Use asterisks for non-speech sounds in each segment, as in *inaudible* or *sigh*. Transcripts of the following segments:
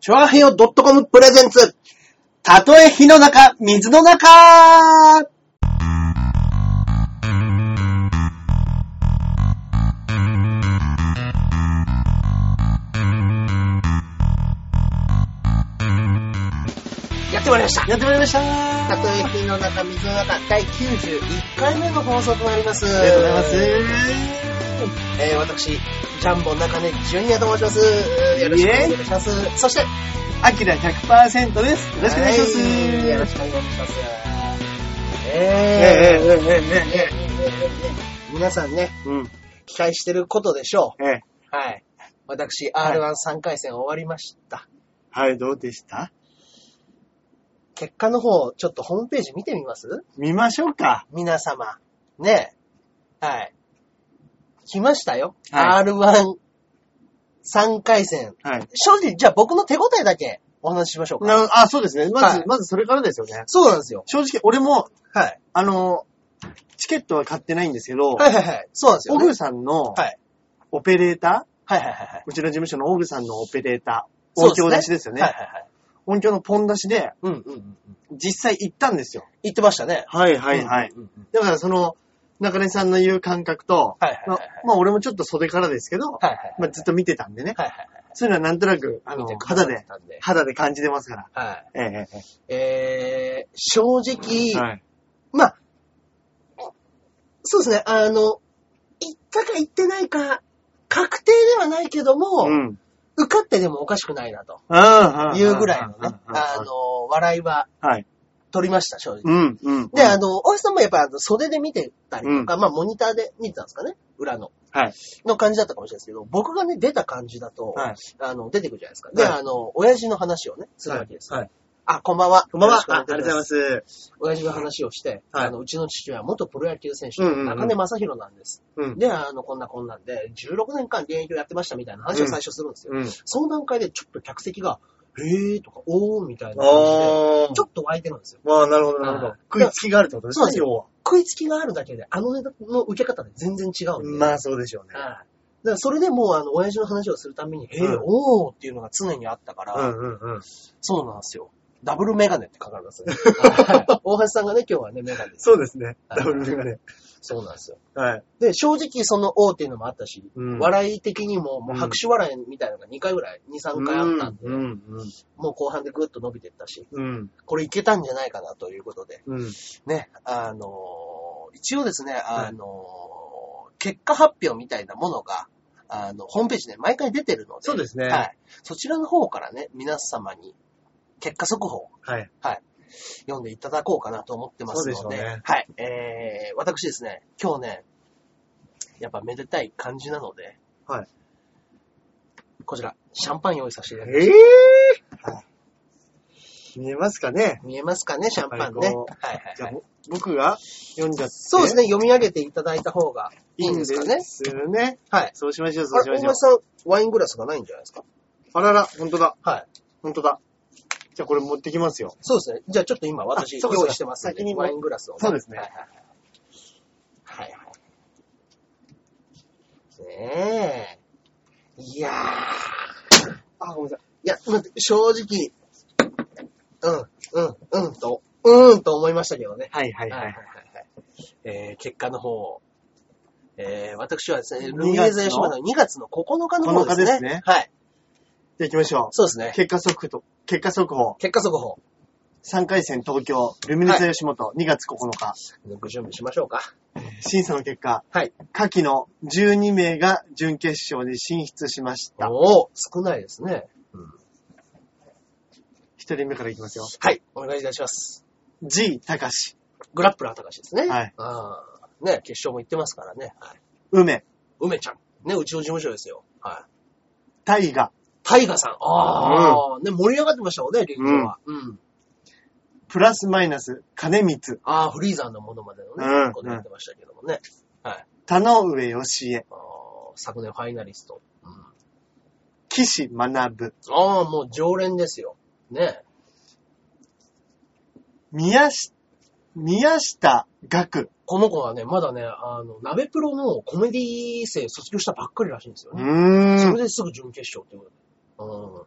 チョアヘヨ .com プレゼンツ。たとえ火の中、水の中やってまいりました。やってまいりましたたとえ火の中、水の中、第91回目の放送となります。ありがとうございます。えー、私、ジャンボ中根ジュニアと申します。よろしくお願いします。そして、アキラ100%です。よろしくお願いします。はいよろしくお願いします。えええー、ええええええー皆さんね、えうん。期待してることでしょええ。う。はい。私、はい R13 回戦終わりました。はい、どうでした？結果の方、ちょっとホームページ見てみます？見ましょうか。皆様。ねえ。はい。来ましたよ。は R13 回戦。はい。正直、じゃあ僕の手応えだけお話ししましょうか。なあ、そうですね。まず、はいまずそれからですよね。そうなんですよ。正直、俺も、はい。あの、チケットは買ってないんですけど、はいはいはい。そうなんですよ、ね。オグさんのはい。オペレーター、はいはいはいはい。うちの事務所のオグさんのオペレーター、音響出しですよね。はいはいはい。音響のポン出しで、うんうんうんうん。実際行ったんですよ。言ってましたね。はいはいはい。うんうんうんだからその、中根さんの言う感覚と、はいはいまはいはいあ、まあ俺もちょっと袖からですけど、はいはいはい。まあずっと見てたんでね。はいはいはい。そういうのはなんとなく、あの見て、くださ肌で、ったんで。肌で感じてますから。はい。ええええー、正直、えはい。まあ、そうですね、あの、行ったか行ってないか、確定ではないけども、うん。受かってでもおかしくないなというぐらいのね、ああの、笑いははい。取りました、正直。うん、うん。で、あの、大橋さんもやっぱ袖で見てたりとか、まあモニターで見てたんですかね裏の。はい。の感じだったかもしれないですけど、僕がね、出た感じだと、はい。あの、出てくるじゃないですか。で、はいあの、親父の話をね、するわけです。はい。あ、こんばんは。こんばんは。あありがとうございます。親父の話をして、はいあの、うちの父は元プロ野球選手、うんうんうん中根正宏なんです。うん。で、あの、こんなこんなんで、16年間現役をやってましたみたいな話を最初するんですよ。うん。その段階でちょっと客席が、へーとか、おーみたいな感じで、ああ。ちょっと湧いてるんですよ。まあ、なるほど、なるほはいど。食いつきがあるってことですね、そうなんですよ要は。食いつきがあるだけで、あのネタの受け方で全然違うんで。まあ、そうでしょうね。はい。だからそれでもう、あの、親父の話をするために、へー、うんおーっていうのが常にあったから、うんうんうん。そうなんですよ。ダブルメガネって書かれますね。はい大橋さんがね、今日はね、メガネ。そうですね。はいダブルメガネ。そうなんですよ。はい。で、正直その王っていうのもあったし、うん笑い的にも、もう拍手笑いみたいなのが2回ぐらい、2、3回あったんで、うんうんもう後半でぐっと伸びていったし、うん。これいけたんじゃないかなということで、うん。ね、あのー一応ですね、あのー結果発表みたいなものが、あの、ホームページで毎回出てるので、そうですね。はい。そちらの方からね、皆様に結果速報、はい。読んでいただこうかなと思ってますので、そうでしょうねはい。えー、私ですね、今日ね、やっぱめでたい感じなので、はい。こちら、シャンパン用意させていただきましええは見えますかね？た。見えますかね、シャンパンね。はいはいじゃあはい。、僕が読んじゃって。そうですね、読み上げていただいた方がいいいんでかね？ですすかね。。すね。はい。そうしましょう、そうしましょう大橋。さん、ワイングラスがないんじゃないですか？あらら、ほんとだ。はい。ほんとだ。じゃあこれ持ってきますよ。そうですね。じゃあちょっと今私用意してますんで先にもワイングラスを、そうですねはいはいはい。はいはい。ねえ。いやー。あ、ごめんなさい。いや、待って、正直、うん、うん、うんと、うーんと思いましたけどね。はいはいはい。はい。えー、結果の方、えー、私はですね、2ルミエゼ吉本の2月の9日の方ですね。9日ですねはい。じゃあ行きましょそうですねう。。結果速報、結果速報。結果速報。3回戦東京、ルミネス吉本、2月9日。ご準備しましょうか。審査の結果、はい。下記の12名が準決勝に進出しました。おー、少ないですね。1人目からいきますよ。はい、お願いいたします。G 高し、グラップラー高しですね。はい。あーね、決勝も行ってますからね。はい。梅、梅ちゃん。ね、うちの事務所ですよ。はい。大河、タイガさん。ああ、ね、盛り上がってましたもんね、劇場は。うん。プラスマイナス、金光、ああ、フリーザーのものまでのね、うんこってましたけどもね。はい。田上義恵、昨年ファイナリスト。うん、岸学、ああ、もう常連ですよ。ね。宮下、宮下学。この子はね、まだね、あの、鍋プロのコメディ生卒業したばっかりらしいんですようね。ーん。それですぐ準決勝ってことで。うん。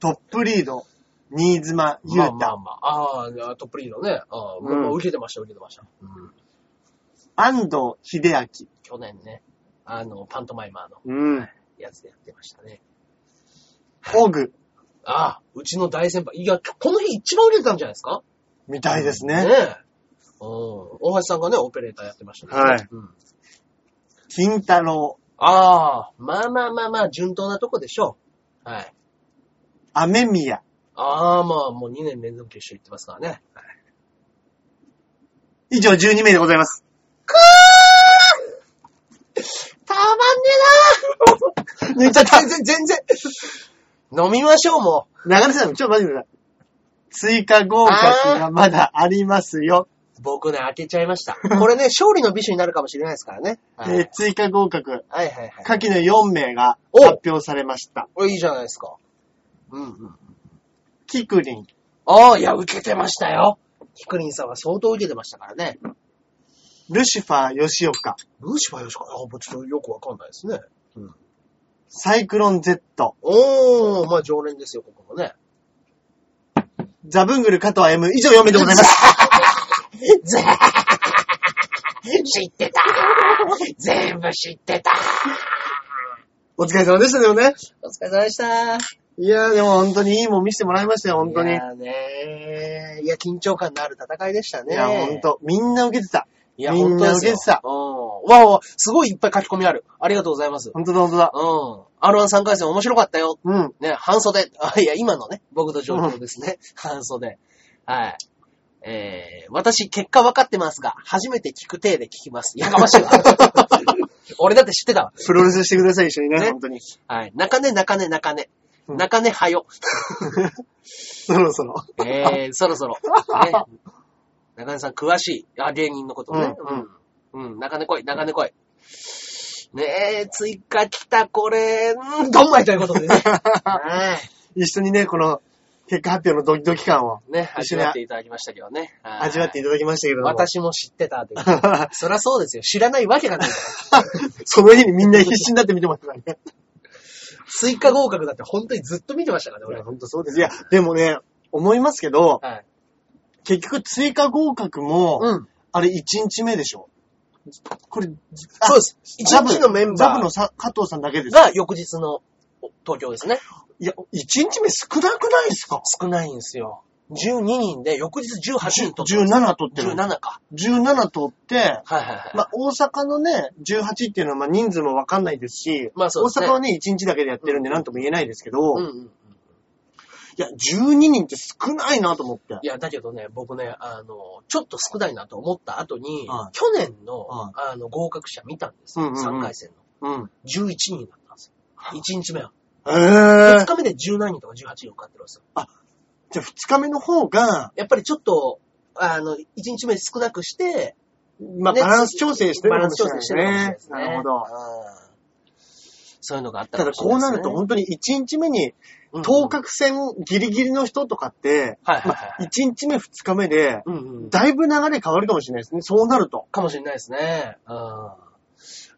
トップリード、新妻、ゆうた、まあまあまあ。ああ、トップリードね。ああ、うんもう受けてました、受けてました。うん。安藤秀明。去年ね、あの、パントマイマーのうん。やつでやってましたね。オグ、ああ、うちの大先輩。いや、この日一番受けてたんじゃないですか？みたいですねね。え。うん。大橋さんがね、オペレーターやってましたね。はいうん。金太郎、ああ、まあまあまあまあ、順当なとこでしょう。はい。雨宮、ああ、まあ、もう2年連続決勝行ってますからね。はい以上12名でございます。たまんねえな抜いちゃった。全然、全然。飲みましょう、も流れてたの、ちょっと待ってください。追加合格がまだありますよ。う。僕ね、開けちゃいました。*laughs* これね、勝利の美酒になるかもしれないですからね。はい、えー追加合格、はいはいはい。下記の4名がお発表されました。これいいじゃないですか。うんうん。キクリン、ああ、いや、受けてましたよ。キクリンさんは相当受けてましたからね。ルシファー吉岡、ルーシファーよしか、あ、もうちょっとよくわかんないですね。サイクロン Z、おー、まあ常連ですよ、ここもね。ザブングル加藤 M、以上4名でございます。*laughs* ぜ知ってた全部知ってたお疲れ様でしたよね。お疲れ様でした。いやーでも本当にいいもん見せてもらいましたよ、本当に。いいやねいや、緊張感のある戦いでしたね。や、本当みんな受けてた。いや、みんな受けてたうん。わわ、すごいいっぱい書き込みある。ありがとうございます。本当だ、本当だ。うん。R13 回戦面白かったよ。うん。ね、半袖。あ、いや、今のね、僕の状況ですね。半袖。はい。えー、私、結果分かってますが、初めて聞く体で聞きます。やかましいわ。*laughs* 俺だって知ってたわ。プロレスしてください、一緒にね、ね本当に。はい。中根、中根、中根。うん中根はよ。*laughs* そろそろ。えー、そろそろ。*laughs* ね。中根さん詳しい。あ、芸人のことね。うんうん。うん、中根来い、中根来い。ねえ、追加来た、これ、うん、どんまいということでね。はい。一緒にね、この、結果発表のドキドキ感をね、味わっていただきましたけどね。はい味わっていただきましたけれども。私も知ってたという。*laughs* そりゃそうですよ。知らないわけがないから。*laughs* その日にみんな必死になって見てましたからね。追加合格だって本当にずっと見てましたからね、俺。本当そうです。いや、でもね、思いますけど、はい。結局追加合格も、うん。あれ1日目でしょこれ、そうです。一ザブ日のメンバーザブのさ加藤さんだけです。が翌日の東京ですね。いや、1日目少なくないですか？少ないんですよ。12人で、翌日18人取ってます。17取ってる。17か。17取って、はいはいはい。まあ、大阪のね、18っていうのはまあ人数もわかんないですし、まあそうですね大阪はね、1日だけでやってるんで何とも言えないですけど、いうんうんうん。や、12人って少ないなと思って。いや、だけどね、僕ね、あの、ちょっと少ないなと思った後に、はい去年の、はいあの、合格者見たんですよ。うんうんうん3回戦の。うん。11人だったんですよ。1日目は。え2ー、日目で17人とか18人受かってるんですよ。じゃあ2日目の方が、やっぱりちょっと、あの、1日目少なくして、まあ、ねバランス調整してるバランかもしれないス調整してるかもしれないですね。なるほど。うんそういうのがあったただかもしれないですねこうなると本当に1日目に、うん当確戦ギリギリの人とかって、はいはいまはいあ、1日目2日目で、うんうん。だいぶ流れ変わるかもしれないですね。そうなると。かもしれないですね。うん。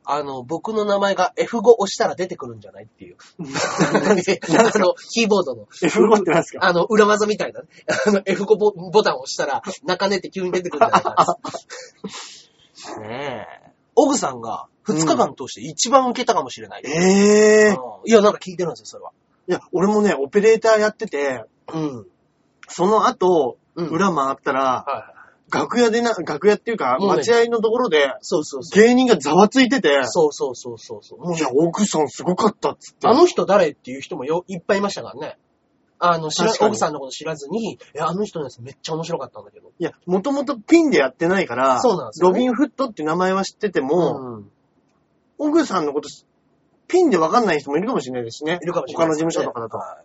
あの、僕の名前が F5 押したら出てくるんじゃないっていう。*laughs* あの、キーボードの。F5 って何ですか？あの、裏技みたいなね。あの、F5 ボボタンを押したら、中根って急に出てくるんじゃないかな。ねえ。オグさんが2日間通して一番受けたかもしれない。ええうんいや、なんか聞いてるんですよ、それは。いや、俺もね、オペレーターやってて、うん。その後、うん。裏回ったら、はいはい。楽屋でな、楽屋っていうか、もうね待合のところで、そうそうそう。芸人がざわついてて、そうそうそうそうそう。もういや、奥さんすごかったっつって。あの人誰っていう人もよいっぱいいましたからね。あの、知ら確かに奥さんのこと知らずに、え、あの人のやつめっちゃ面白かったんだけど。いや、もともとピンでやってないから、そうなんですよねロビンフットって名前は知ってても、うん。オグさんのこと、ピンでわかんない人もいるかもしれないですしね。いるかもしれない、他の事務所とかだと。はい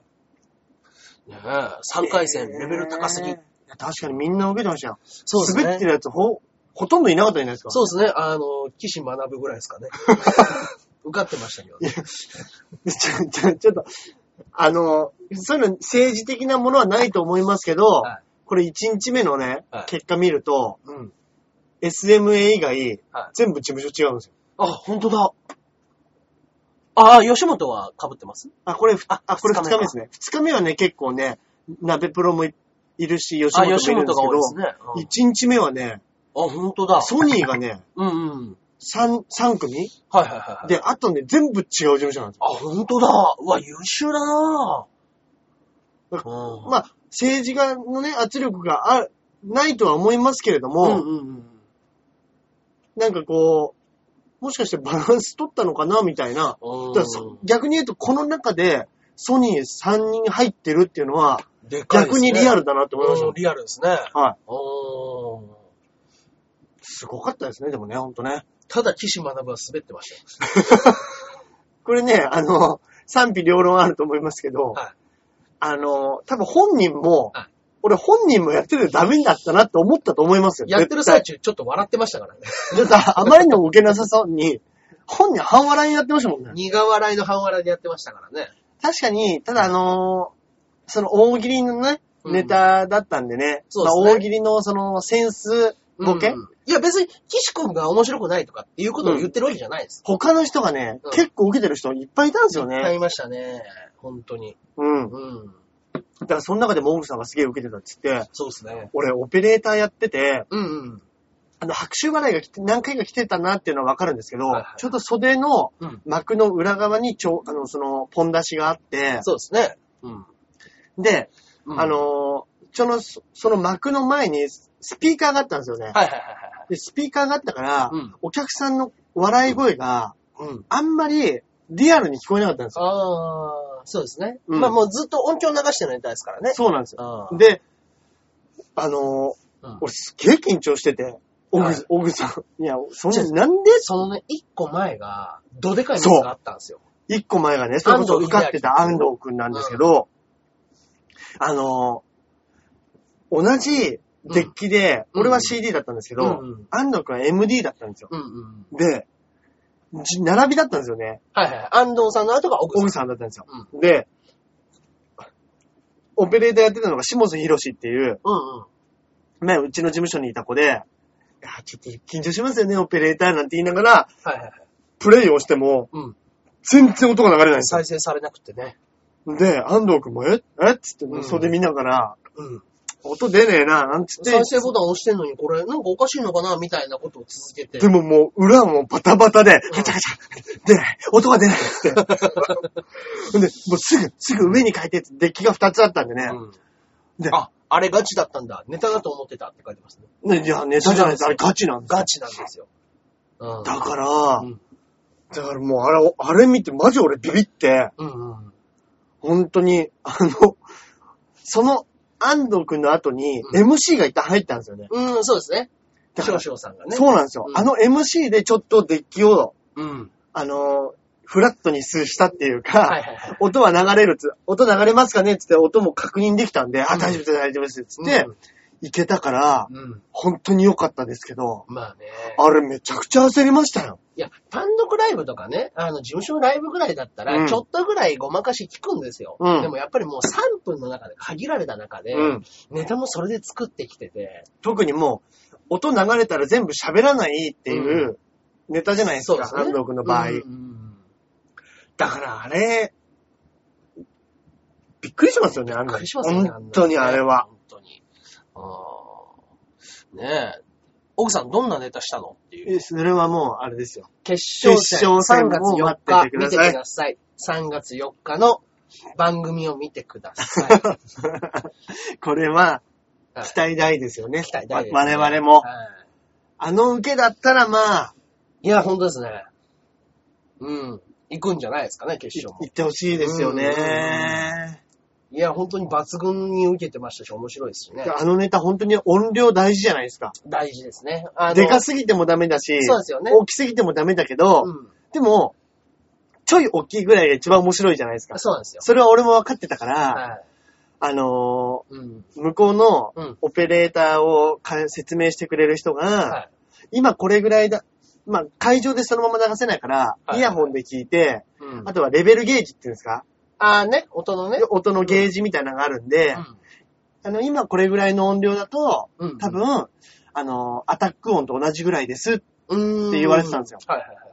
ねえ、3回戦、レベル高すぎ。確かにみんな受けてましたよ。そうですね。滑ってるやつほ、ほとんどいなかったじゃないですか。そうですね。あの、岸学ぶぐらいですかね。*laughs* 受かってましたけどね。ちょ、ちょ、ちょっと、あの、そういうの政治的なものはないと思いますけど、はいこれ1日目のね、はい結果見ると、うん。SMA 以外、はい全部事務所違うんですよ。あ、本当だ。ああ、吉本は被ってます？あ、これ、ああ、これ二日目ですね。二日目はね、結構ね、鍋プロもいいるし、吉あ、本もいるんですけど、ね。うん一日目はね、あ、本当だ。ソニーがね、*laughs* うんうん。三、三組？はいはいはいはい。で、あとね、全部違う事務所なんですよ。あ、本当だ。うわ、優秀だなううん。まあ、政治家のね、圧力があないとは思いますけれども、うんうんうん。なんかこう、もしかしてバランス取ったのかなみたいな。逆に言うと、この中でソニー3人入ってるっていうのは、でかいですね逆にリアルだなって思いましたうん。リアルですね。はい。おーすごかったですね、でもね、ほんとね。ただ、岸学は滑ってましたよ。*laughs* これね、あの、賛否両論あると思いますけど、はいあの、多分本人も、はい俺本人もやっててダメだったなって思ったと思いますよ。やってる最中、ちょっと笑ってましたからね。絶対。だってあまりにも受けなさそうに、本人半笑いになってましたもんね。苦笑いの半笑いでやってましたからね。確かに、ただあのーその大喜利のね、うんネタだったんでね、そうですねまあ大喜利のそのセンスボケ、うんいや、別に、岸君が面白くないとかっていうことを言ってるわけじゃないです。他の人がね、うん結構受けてる人いっぱいいたんですよね。買いましたね。本当に。うん。うん。だからその中でもオグさんがすげえ受けてたって言って、そうですね。俺オペレーターやってて、うんうん。あの、拍手笑いが来て、何回か来てたなっていうのはわかるんですけど、はいはいちょっと袖のうん幕の裏側にちょ、あの、その、ポン出しがあって、そうですね。うん。で、うんあ、の、その、そその幕の前にスピーカーがあったんですよね。はいはいはいで、スピーカーがあったから、うんお客さんの笑い声がはい。うん。あんまりリアルに聞こえなかったんですよ。ああ、そうですね。うんまあもうずっと音響流してるネタですからね。そうなんですよ。で、あのうん俺すっげえ緊張してて、オはいグ、オグさん。*laughs* いや、そんな、なんで？そのね、一個前が、どでかいミスがあったんですよ。一個前がね、それこそ安藤受かってた安藤くんなんですけど、あの同じデッキで、うん俺は CD だったんですけど、うんうん安藤くんは MD だったんですよ。うんうん。で、じ並びだったんですよね。はいはい。安藤さんの後が奥さん。さんだったんですよ。で、オペレーターやってたのが下津博士っていう、うんうん。ね、うちの事務所にいた子で、いや、ちょっと緊張しますよね、オペレーターなんて言いながら、はいはいはい。プレイをしても、うん。全然音が流れないんですよ。再生されなくてね。で、安藤くんも、え？え？っつってうん袖見ながら、うん。音出ねえな、なんつって再、生ボタン押してんのに、これ、なんかおかしいのかなみたいなことを続けて。でももう、裏はもうバタバタで、ガチャガチャ、出ない、音が出ないっつって。*laughs* で、もうすぐ、すぐ上に変えてって、デッキが2つあったんでね。うん。で、あ、あれガチだったんだ。ネタだと思ってたって書いてますね。ね、いや、ネタじゃないです。あれガチなんですよガチなんですよ。うん。だから、うんだからもうあれ、あれ見てマジ俺ビビって、うんうん。本当に、あの、その安藤くんの後にうん MC が一旦入ったんですよね。うん、そうですね。少だから々さんがね。そうなんですよ。うんあの MC でちょっとデッキを、うん。あの、フラットにしたっていうか、はいはいはい。音は流れるつ、音流れますかねつって音も確認できたんで、あ、うん大丈夫です、大丈夫です。つって、いけたから、うん。うん。本当に良かったですけど、まあね。あれめちゃくちゃ焦りましたよ。いや、単独ライブとかね、あの、事務所のライブぐらいだったら、うんちょっとぐらいごまかし聞くんですよ。うんでもやっぱりもう3分の中で、限られた中で、うん。ネタもそれで作ってきてて、特にもう、音流れたら全部喋らないっていうネタじゃないですか、そうですねの場合。うんうんだからあれ、びっくりしますよね、あんなびっくりしますよね。本当にあれは。本当に。ねえ。奥さんどんなネタしたのっていう。えそれはもう、あれですよ。決勝戦決勝戦3月4を待日見てください。3月4日の番組を見てください。*laughs* これは、はい期待大ですよね。期待大です、我々も。はいあの受けだったらまあ、いや、本当ですね。うん。行くんじゃないですかね、決勝も行。ってほしいですよね。いや、本当に抜群に受けてましたし、面白いですしね。あのネタ本当に音量大事じゃないですか。大事ですね。あのでかすぎてもダメだし、そうですよね大きすぎてもダメだけど、うん。でも、ちょい大きいぐらいが一番面白いじゃないですか。そうなんですよ。それは俺も分かってたから、はい。あのうん。ー向こうのうんオペレーターをか説明してくれる人が、はい。今これぐらいだ、まあ会場でそのまま流せないから、はいイヤホンで聞いて、うんあとはレベルゲージっていうんですか、あーね、音のね。音のゲージみたいなのがあるんで、あの、今これぐらいの音量だと、うん。多分、あの、アタック音と同じぐらいです。うん。って言われてたんですよはいはいはいはい。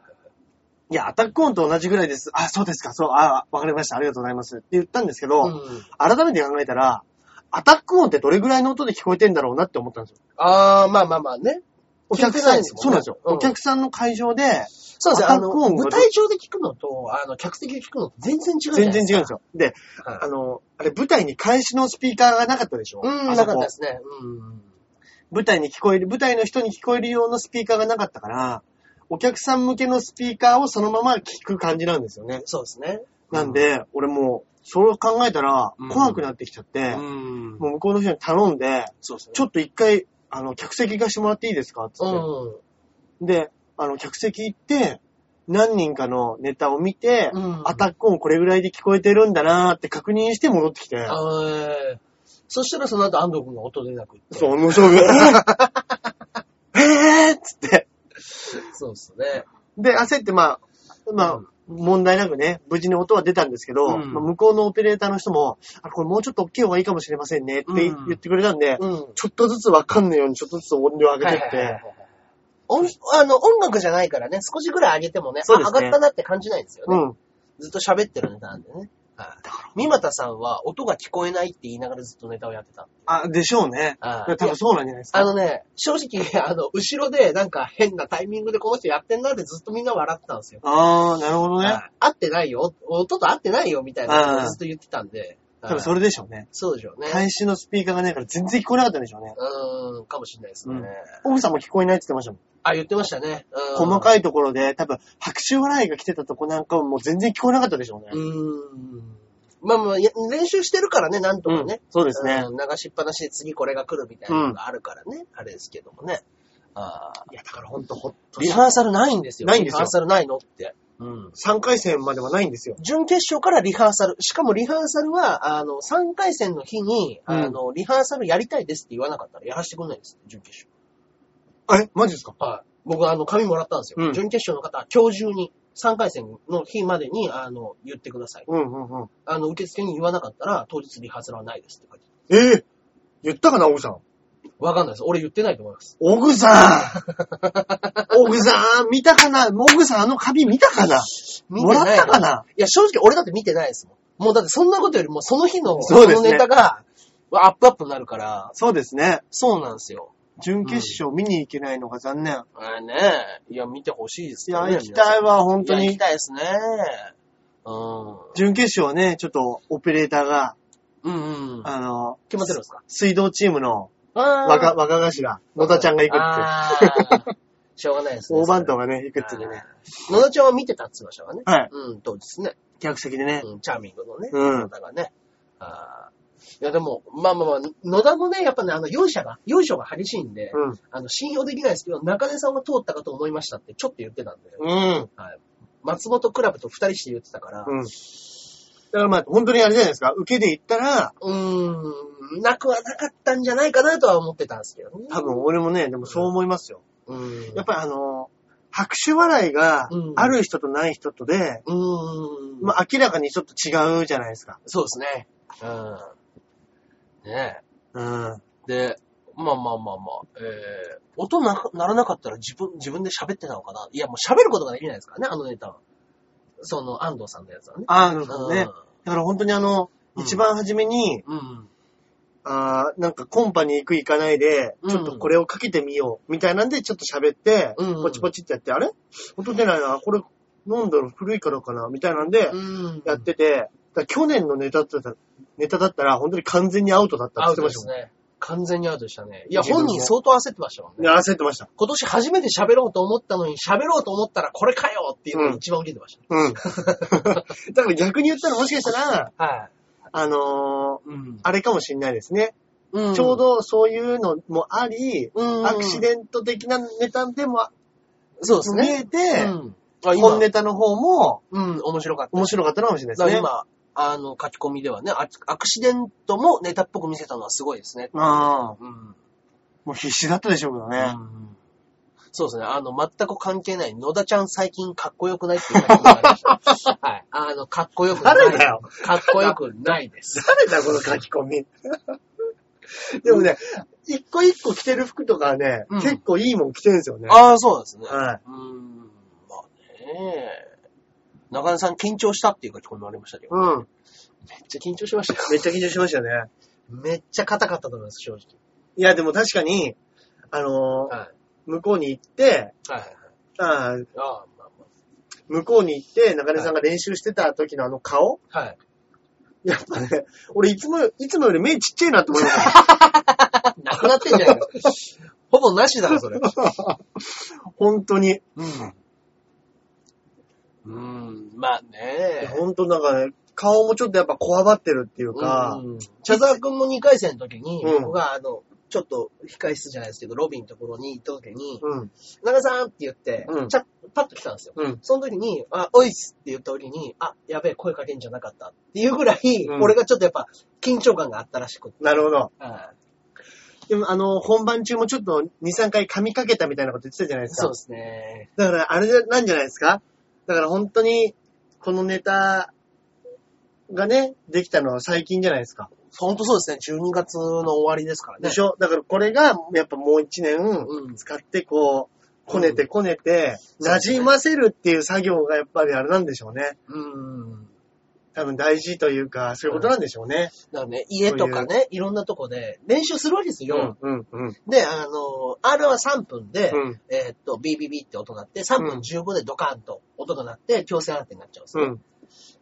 いや、アタックオンと同じぐらいです。あ、そうですか、そう、あ、わかりました、ありがとうございます。って言ったんですけど、うん。改めて考えたら、アタック音ってどれぐらいの音で聞こえてんだろうなって思ったんですよ。あー、まあまあまあね。お客さんねそうなんですよ。うんお客さんの会場で、そうですね。あの、舞台上で聞くのと、あの、客席で聞くのと全然違う。全然違うんですよ。で、はいあの、あれ舞台に返しのスピーカーがなかったでしょうん、なかったですね。うん。舞台に聞こえる、舞台の人に聞こえる用のスピーカーがなかったから、お客さん向けのスピーカーをそのまま聞く感じなんですよね。そうですね。なんで、俺もう、それを考えたらうん、怖くなってきちゃって、うん。もう向こうの人に頼んで。ちょっと一回、あの、客席行かしてもらっていいですか？つって。うん。で、あの、客席行って、何人かのネタを見て、うんアタック音これぐらいで聞こえてるんだなーって確認して戻ってきて、そしたらその後安藤君が音出なくって。そう、面白い。えーえーっつって。そうですね。で、焦って、まあ、まあ、うん問題なくね、無事に音は出たんですけど、うんまあ向こうのオペレーターの人も、あ、これもうちょっと大きい方がいいかもしれませんねって言うんってくれたんで、うん。ちょっとずつわかんないようにちょっとずつ音量上げてって、はいはいはいはい音あの、音楽じゃないからね、少しぐらい上げてもね、そうですねあ上がったなって感じないんですよね。うん。ずっと喋ってるネタなんでね。はい。三股さんは音が聞こえないって言いながらずっとネタをやってた。あ、でしょうね。はい多分そうなんじゃないですか。あのね、正直、あの、後ろでなんか変なタイミングでこの人やってんなってずっとみんな笑ってたんですよ。あー、なるほどね。はい合ってないよ。音と合ってないよみたいなことをずっと言ってたんで。れ。多分それでしょうね。そうでしょうね。開始のスピーカーがないから全然聞こえなかったんでしょうね。うーん、かもしれないですね。オフさんも聞こえないって言ってましたもん。あ、言ってましたね。うん細かいところで、多分、拍手笑いが来てたとこなんかはもう全然聞こえなかったでしょうね。うーん。まあまあ、や練習してるからね、なんとかね。そうですね。うん流しっぱなしで次これが来るみたいなのがあるからね。あれですけどもね。あーいや、だからほんとほっとリハーサルないんですよ。ないんですよリハーサルないのって。うん。3回戦まではないんですよ。準決勝からリハーサル。しかもリハーサルは、あの、3回戦の日に、うんあの、リハーサルやりたいですって言わなかったらやらせてくれないんです。準決あれマジですか？勝。はい。僕、あの、紙もらったんですよ。うん準決勝の方は今日中に、3回戦の日までに、あの、言ってください。うんうんうん。あの、受付に言わなかったら、当日リハーサルはないですって書いてあるええ言ったかな、オグさん。わかんないです。俺言ってないと思います。オグさんオグさん見たかな？オグさんあの紙見たかな？もらったかな？いや、正直俺だって見てないですもん。もうだってそんなことよりもその日の、そのネタが、アップアップになるから、そうですね。そうなんですよ。準決勝見に行けないのが残念。あれね、いや、見てほしいですいや。行きたいわ、本当皆さんいや行きに。たいですね。う準決勝はね、ちょっとオペレーターが、ん。うんうん。あの、決まってるんですか？水道チームのあ若、若頭、野田ちゃんが行くって。*laughs* しょうがないですね。大番頭がね、行くっていうね。野田ちゃんは見てたって言ってましたからね。はい。うん、当日ね。客席でね。うん、チャーミングのね。うん野田がね。あーいや、でも、まあまあまあ、野田もね、やっぱね、あの、容赦が、容赦が激しいんで、うん。あの、信用できないですけど、中根さんは通ったかと思いましたってちょっと言ってたんで、うん。松本クラブと二人して言ってたから、うん。だからまあ、本当にあれじゃないですか。受けで行ったら、うーん、なくはなかったんじゃないかなとは思ってたんですけどね。多分俺もね、でもそう思いますよ。うん。やっぱりあの、拍手笑いがうんある人とない人とで、うーん。まあ明らかにちょっと違うじゃないですか。そうですね。うん。ねうん。え。で、まあまあまあまあ、えー、音なならなかったら自分、自分で喋ってたのかないや、もう喋ることができないですからね、あのネタは。その、安藤さんのやつはね。ああ、なるほどね。だから本当にあの、うん一番初めに、うん。うん。あーなんかコンパに行く行かないで、うんちょっとこれをかけてみよう、みたいなんでちょっと喋って、うんポチポチってやって、あれ？音出ないな、これ、なんだろう、古いからかな、みたいなんで、うん。やってて、だから去年のネタだったら、ネタだったら本当に完全にアウトだったってアウ言ってましたもん。トですね。完全にアウトでしたね。いや、本人相当焦ってましたもんね。いや焦ってました。今年初めて喋ろうと思ったのに、喋ろうと思ったらこれかよっていうのが一番受けてましうん。*laughs* だから逆に言ったらもしかしたら、た。はい。あのーうん。あれかもしんないですね。うんちょう、どそういうのもあり、うんアクシデント的なネタでもそうです見ね。えて、本ネタの方もうん、面白かった。面白かったのかもしれないですね。今、あの、書き込みではね、アアクシデントもネタっぽく見せたのはすごいですね。ああ、うん。もう必死だったでしょうけどね。うんそうですね。あの、全く関係ない。野田ちゃん最近かっこよくないっていう感じがありました。*laughs* はい。あの、かっこよくない。誰だよかっこよくないです。*laughs* 誰だこの書き込み。*laughs* でもね、一個一個着てる服とかはね、うん結構いいもん着てるんですよね。ああ、そうですね。はい。うん。まあね。中根さん緊張したっていう書き込みもありましたけど、うん。めっちゃ緊張しましたよ。めっちゃ緊張しましたよね。めっちゃ硬かったと思います、正直。いや、でも確かに、あのーはい。向こうに行って、はいはいはい。あーああ、まあ向こうに行って、中根さんが練習してた時のあの顔、まあ。はい。やっぱね、俺いつも、いつもより目ちっちゃいなって思いました。*laughs* なくなってんじゃないか。*laughs* ほぼなしだろ、それ。本当に。うん。うん、まあね。本当なんかね、顔もちょっとやっぱこわばってるっていうか、うん茶沢くんも2回戦の時に、うん僕があの、ちょっと控室じゃないですけど、ロビーのところに行った時に、うん。長さんって言って、うんちゃパッと来たんですよ。うん。その時に、あ、おいっすって言った時に、あ、やべえ、声かけんじゃなかったっていうぐらい、うん俺がちょっとやっぱ緊張感があったらしくって。なるほど。はでもあの、本番中もちょっと2、3回噛みかけたみたいなこと言ってたじゃないですかいそうで。すね。だからあれなんじゃないですか？だから本当に、このネタがね、できたのは最近じゃないですか。ほんとそうですね。12月の終わりですからね。でしょ？だからこれが、やっぱもう1年うん使ってこう、こねてこねて、うん馴染ませるっていう作業がやっぱりあれなんでしょうね。うん。多分大事というか、そういうことなんでしょうね。だからね、家とかね、いろんなとこで練習するわけですよ。うん、うん、で、あの、R は3分で、うん。えーっと、ビービービーって音が鳴って、3分15でドカーンと音が鳴って、強制安定になっちゃうんですね。うん。っ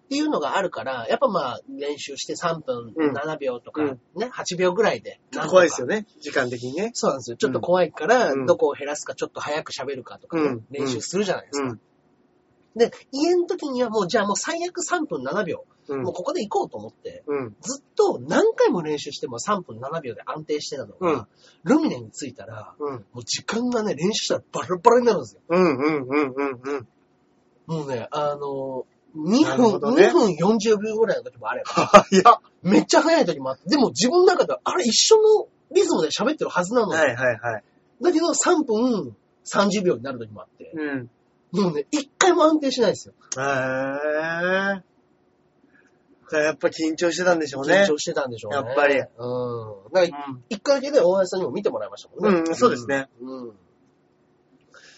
ていうのがあるから、やっぱまあ、練習して3分うん7秒とか、うんね、8秒ぐらいで。ちょっと怖いですよね。ね。時間的にね。そうなんですよ。ちょっと怖いから、うんどこを減らすか、ちょっと早く喋るかとかね、うん練習するじゃないですか。うん。で、家の時にはもう、じゃあもう最悪3分7秒、うんもう。ここで行こうと思って、うん。ずっと何回も練習しても3分7秒で安定してたのが、うんルミネに着いたら、うん。もう時間がね、練習したらバラバラになるんですよ。うん、うん、うん、うん、うん。もうね、あの2なる分、ね2分40秒ぐらいの時もあれば、*laughs* いや。めっちゃ早い時もあって、でも自分の中では、あれ一緒のリズムで喋ってるはずなのよ。はい、はい、はい。だけど3分30秒になる時もあって、うん。もうね、一回も安定しないですよ。へー。やっぱ緊張してたんでしょうね緊。張してたんでしょうね。やっぱりうん。だから一回だけで大橋さんにも見てもらいましたもんね。うんそうですね。うん。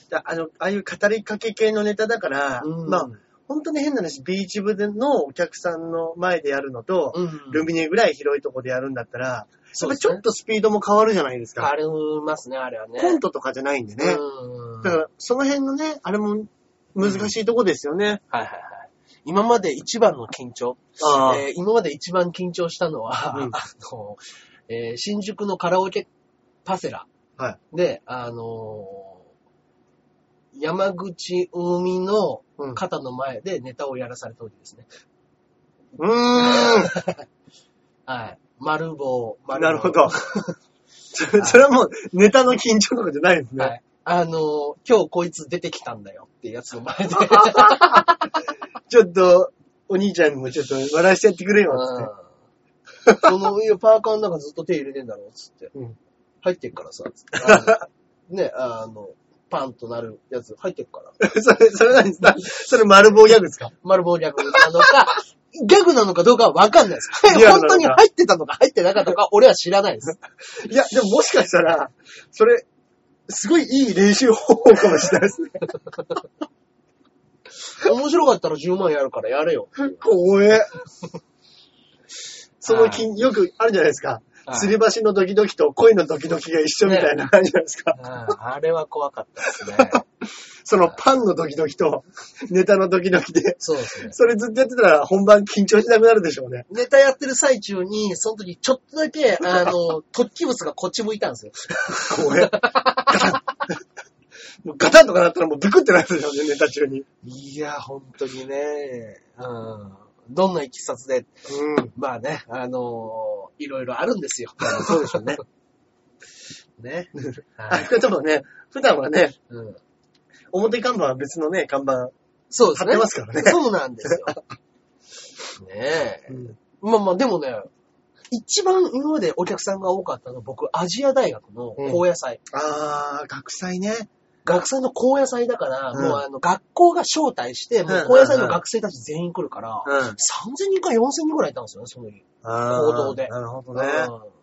だあの、ああいう語りかけ系のネタだから、うん。まあ、本当に変な話、ビーチ部でのお客さんの前でやるのと、うん、ルミネぐらい広いとこでやるんだったら、やそうですねっぱちょっとスピードも変わるじゃないですか。変わりますね、あれはね。コントとかじゃないんでね。うん。だから、その辺のね、あれも難しいとこですよね。はいはいはい。今まで一番の緊張、ああえー今まで一番緊張したのは、うん *laughs* あの、えー新宿のカラオケパセラはで、あのー山口海のうん方の前でネタをやらされた時ですね。うーん。*laughs* はい。丸棒、丸棒。なるほど。*laughs* それはもうネタの緊張とかじゃないですね。はい。あのー今日こいつ出てきたんだよっていうやつの前で。*laughs* ちょっと、お兄ちゃんにもちょっと笑わしてやってくれよ、つって。うんこの、いや、パーカーの中ずっと手入れてんだろ、つって。うん入ってっからさ、つって。ね、あの、パンとなるやつ入ってっから。*laughs* それ、それ何ですか？それ丸棒ギャグですか？丸棒ギャグなのか、ギャグなのかどうかはわかんないです。本当に入ってたのか入ってなかったのか、俺は知らないです。いや、でももしかしたら、それ、すごいいい練習方法かもしれないですね。面白かったら10万やるからやれよ。怖え。その筋、よくあるじゃないですか。はい吊り橋のドキドキと恋のドキドキが一緒みたいな感じじゃないですか。うんあれは怖かったですね。そのパンのドキドキとネタのドキドキで、そうですね。それずっとやってたら本番緊張しなくなるでしょうね。ネタやってる最中に、その時ちょっとだけ、あの、*laughs* 突起物がこっち向いたんですよ。怖え。ガタン。もうガタンとかなったらもうビクってなるでしょうね、ネタ中に。いや、本当にね、うん。どんないきさつで、うん。まあね、あのいろいろあるんですよ。そうでしょうね。*laughs* ね。*laughs* あはいとね、普段はね、うん、表看板は別のね、看板そうですね。貼ってますからね。そうなんですよ。*laughs* ねえ。うんまあまあ、でもね、一番今までお客さんが多かったのは僕、アジア大学の高野祭。あー、学祭ね。学祭の高野祭だから、うんもうあの、学校が招待して、もう高野祭の学生たち全員来るから、うん。3000人か4000人ぐらいいたんですよね、その日。あー行動でなるほどね。うん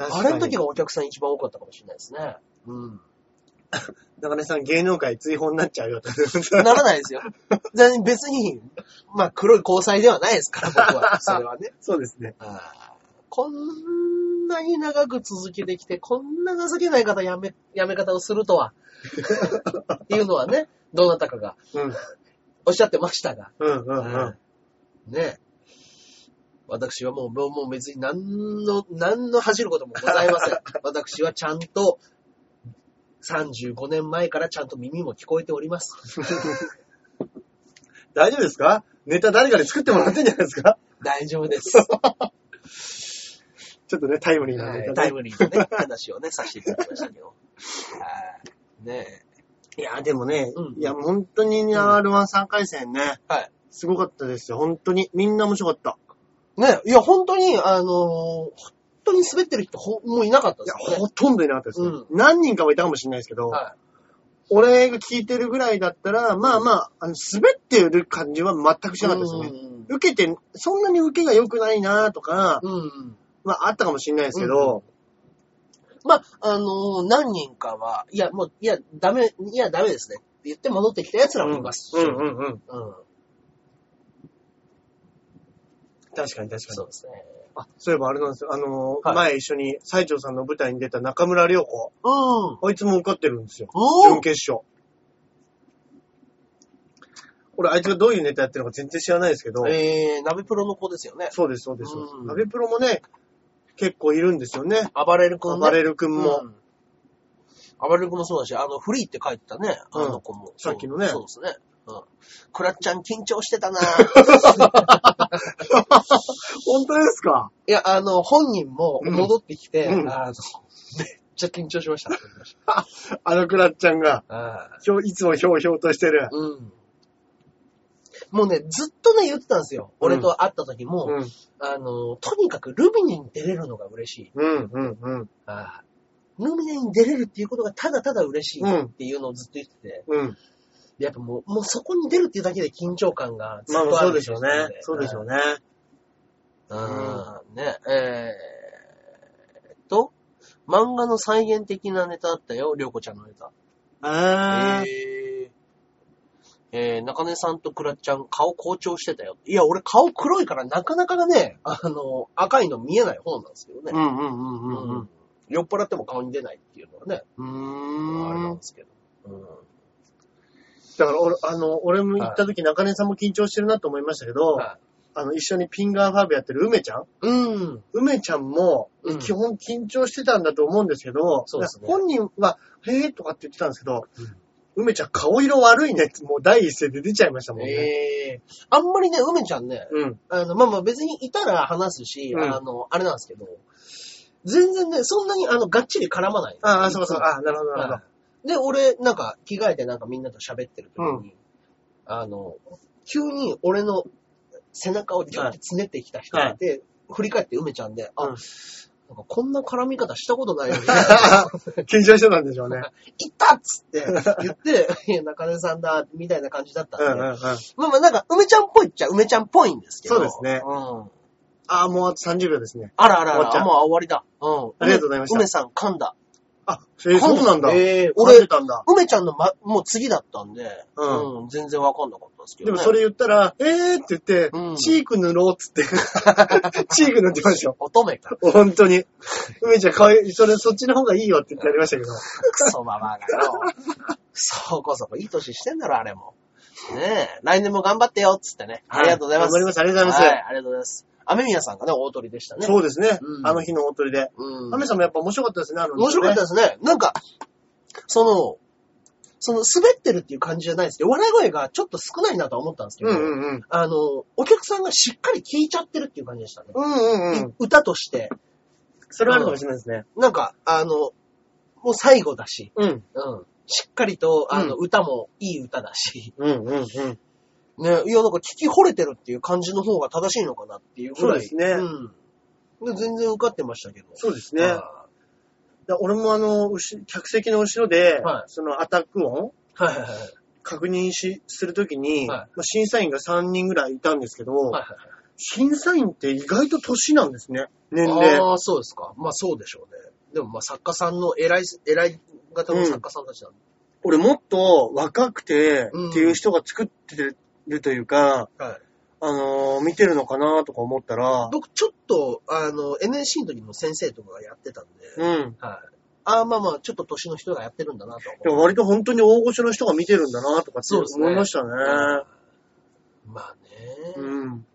あれの時がお客さん一番多かったかもしれないですね。うん。*laughs* 中根さん芸能界追放になっちゃうよって。ならないですよ。で別に、まあ黒い交際ではないですから、僕は。*laughs* それはね。そうですね。こんなに長く続けてきて、こんな情けない方やめ、やめ方をするとは。*laughs* っていうのはね、どなたかがうん。おっしゃってましたが。うんうんうん。ね私はもう、もうもう別に何の、何の恥じることもございません。私はちゃんと、35年前からちゃんと耳も聞こえております。*laughs* 大丈夫ですか？ネタ誰かに作ってもらってんじゃないですか？大丈夫です。*laughs* ちょっとね、タイムリーなはいネタねタイムリーなね、話をね、させていただきましたけど。はいねいや、でもね、うんいや、本当にね R13 回戦ね、はい。すごかったですよ。本当に。みんな面白かった。ねいや、本当に、あのー本当に滑ってる人ほ、もういなかったいや、ですよね。ほとんどいなかったですよ、何人かはいたかもしれないですけど、は俺が聞いてるぐらいだったら、まあまあ、あの滑ってる感じは全くしい。なかったですね。ね。受けて、そんなに受けが良くないなとか、うんうん。まああったかもしれないですけど、まあ、あのー何人かは、いや、もう、いや、ダメ、いや、ダメですね。って言って戻ってきた奴らもいます。うんうんうん。うん。確かに確かに。そうですね。あ、そういえばあれなんですよ。あのーはい前一緒に西条さんの舞台に出た中村良子。うん。あいつも受かってるんですよ。おー準決勝。俺、あいつがどういうネタやってるのか全然知らないですけど、えー、鍋プロの子ですよね。そうです、そうです。うんナベプロもね、結構いるんですよね。暴れる君ね。暴れる君も。うん。暴れる君もそうだし、あの、フリーって書いてたね、あの子も。さっきのねそうですね。うん。クラッちゃん緊張してたな本当ですか？いや、あの、本人もうん戻ってきて、うんあの、めっちゃ緊張しました。*laughs* あのクラッちゃんが、あひょいつもひょうひょうとしてるー。うん。もうね、ずっとね、言ってたんですよ。俺と会った時も、うん、あの、とにかくルミネに出れるのが嬉しい。うん、うん、うん。ルミネに出れるっていうことがただただ嬉しいっていうのをずっと言ってて、うん。でやっぱもう、もうそこに出るっていうだけで緊張感がずあまとあるあそうでしょうね。そうでしょうね。ね。うん。ね、えー、と、漫画の再現的なネタあったよ、りょうこちゃんのネタ。あー。えー、えー、中根さんとクラッちゃん、顔好調してたよ。いや、俺顔黒いからなかなかね、あの、赤いの見えない方なんですけどね。うん、うん、うん、うん。酔っ払っても顔に出ないっていうのはね、うあれーん。なんですけど。うんだから俺、あの、俺も行った時中根さんも緊張してるなと思いましたけど、はいあの、一緒にピンガーファーブやってる梅ちゃん？うん。梅ちゃんもうん、基本緊張してたんだと思うんですけど、そうですね本人は、へーとかって言ってたんですけど、梅ちゃん顔色悪いねって、もう第一声で出ちゃいましたもんね。ええあんまりね、梅ちゃんね、うん。あの、まあまあ別にいたら話すし、うんあの、あれなんですけど、全然ね、そんなにあの、がっちり絡まない。ああ、そうそう、ああ、なるほど、なるほど。はいで、俺、なんか、着替えてなんかみんなと喋ってる時に、あの、急に俺の背中をギュッてつねってきた人がいて、振り返って梅ちゃんで、あ、うんなんかこんな絡み方したことないよね。*laughs* *laughs* 緊張してたんでしょうね。いったっつって言って、いや、中根さんだ、みたいな感じだったんで、うんうんうん。まあまあなんか、梅ちゃんっぽいっちゃ梅ちゃんっぽいんですけど。そうですねうん。ああ、もうあと30秒ですね。あらあらあら、終わっちゃうもう終わりだ。うん。ありがとうございました梅さん噛んだ。あ、えー、そうなんだ。えー俺、俺て、たんだ。梅ちゃんのま、もう次だったんで、ううん、全然わかんなかったんですけど、ね。でもそれ言ったら、えーって言って、うんチーク塗ろうっつって、*laughs* チーク塗ってましたよ。乙女か。本当に。梅ちゃん、かわいい、それ、そっちの方がいいよって言ってやりましたけど。クソママがよ。そこそこいい年してんだろ、あれも。ねえ、来年も頑張ってよ、っつってね。ありがとうございます。頑張りますありがとうございますはい、ありがとうございます。雨宮さんがね、大鳥でしたね。そうですね。うんあの日の大鳥で。うん。アメさんもやっぱ面白かったですね、あの、面白かったでですね。なんか、その、その滑ってるっていう感じじゃないですけど、笑い声がちょっと少ないなとは思ったんですけど、うんうんうん。あの、お客さんがしっかり聞いちゃってるっていう感じでしたね。うんうんうん。歌として。それはあるかもしれないですね。なんか、あの、もう最後だし、うん。うん。しっかりと、あの、う歌もいい歌だし、うんうんうん。ね、いや、なんか聞き惚れてるっていう感じの方が正しいのかなっていうぐらい。そうですねうん。で全然受かってましたけど。そうですね。俺もあの、後客席の後ろで、はいそのアタック音ーはいはいはい。確認し、するときに、はいまあ、審査員が3人ぐらいいたんですけど、はいはい審査員って意外と年なんですね。年はい。齢。ああ、そうですか。まあそうでしょうね。でもまあ作家さんの偉い、偉い型の作家さんたちなんで。俺もっと若くてうんっていう人が作ってるというか、はい。あのー見てるのかなとか思ったら、僕ちょっと、あの、NSC の時の先生とかがやってたんで、うん。はい。ああ、まあまあ、ちょっと年の人がやってるんだなとでも割と本当に大御所の人が見てるんだなとかってそうですね思いましたね。まあね。うん。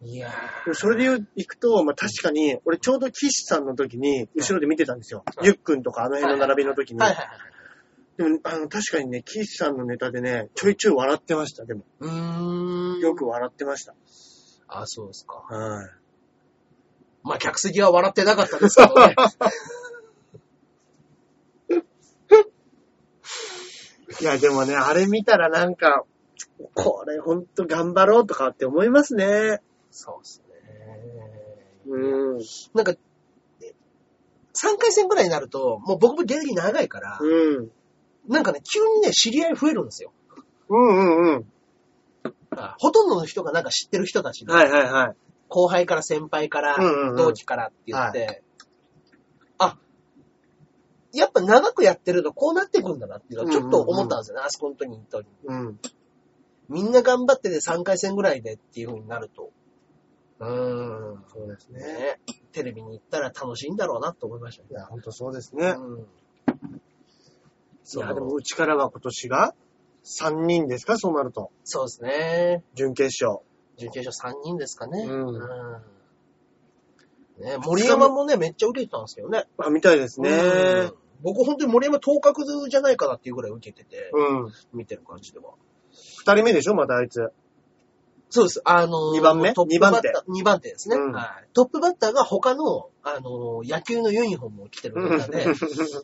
いやそれで言う行くと、まあ確かに、俺ちょうど岸さんの時に、後ろで見てたんですよ。はいゆっくんとかあの辺の並びの時に。はいはいはい。でも、あの、確かにね、岸さんのネタでね、ちょいちょい笑ってました、でも。うーん。よく笑ってました。あ、そうですか。はい。まあ、客席は笑ってなかったですけどね。*laughs* いや、でもね、あれ見たらなんか、これほんと頑張ろうとかって思いますね。そうですね。うん。なんか、3回戦ぐらいになると、もう僕も芸歴長いから、うん。なんかね、急にね、知り合い増えるんですよ。うんうんうん。ほとんどの人がなんか知ってる人たちで、はいはいはい。後輩から先輩から、うんうんうん同期からって言って、あ、やっぱ長くやってるとこうなってくんだなっていうのはちょっと思ったんですよね、あそこの時に行った時に。うん。みんな頑張ってて3回戦ぐらいでっていう風になると、うーん、そうですね。ね、テレビに行ったら楽しいんだろうなと思いましたね。いや、ほんとそうですね。うんいや、でもうちからは今年が3人ですかそうなると。そうですね。準決勝。準決勝3人ですかね。うんんね、森山もね、めっちゃ受けてたんですけどね。あ、みたいですね。うん僕本当に森山当確じゃないかなっていうぐらい受けてて、うん。見てる感じでは。二人目でしょまたあいつ。そうです。あのー二番目？トップバッター二二番手ですね、うんはい。トップバッターが他の、あのー野球のユニフォームを着てるネタで、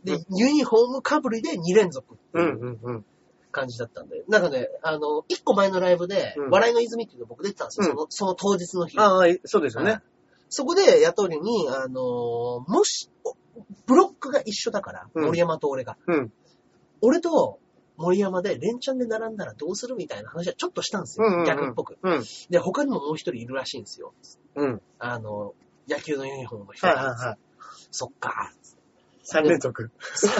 で、ユニフォームかぶりで2連続ってうんいううんうん。感じだったんで。なんかね、あの、1個前のライブで、うん笑いの泉っていうの僕出てたんですよ。うんそのその当日の日。ああ、そうですよね。そこで、やとりに、あのーもし、おブロックが一緒だから、うん森山と俺が。うん。俺と森山で連チャンで並んだらどうするみたいな話はちょっとしたんですよ。うんうんうん逆っぽく。うん。で、他にももう一人いるらしいんですよ。うん。あの、野球のユニフォームの人が。はいはいはい。そっか。三連続。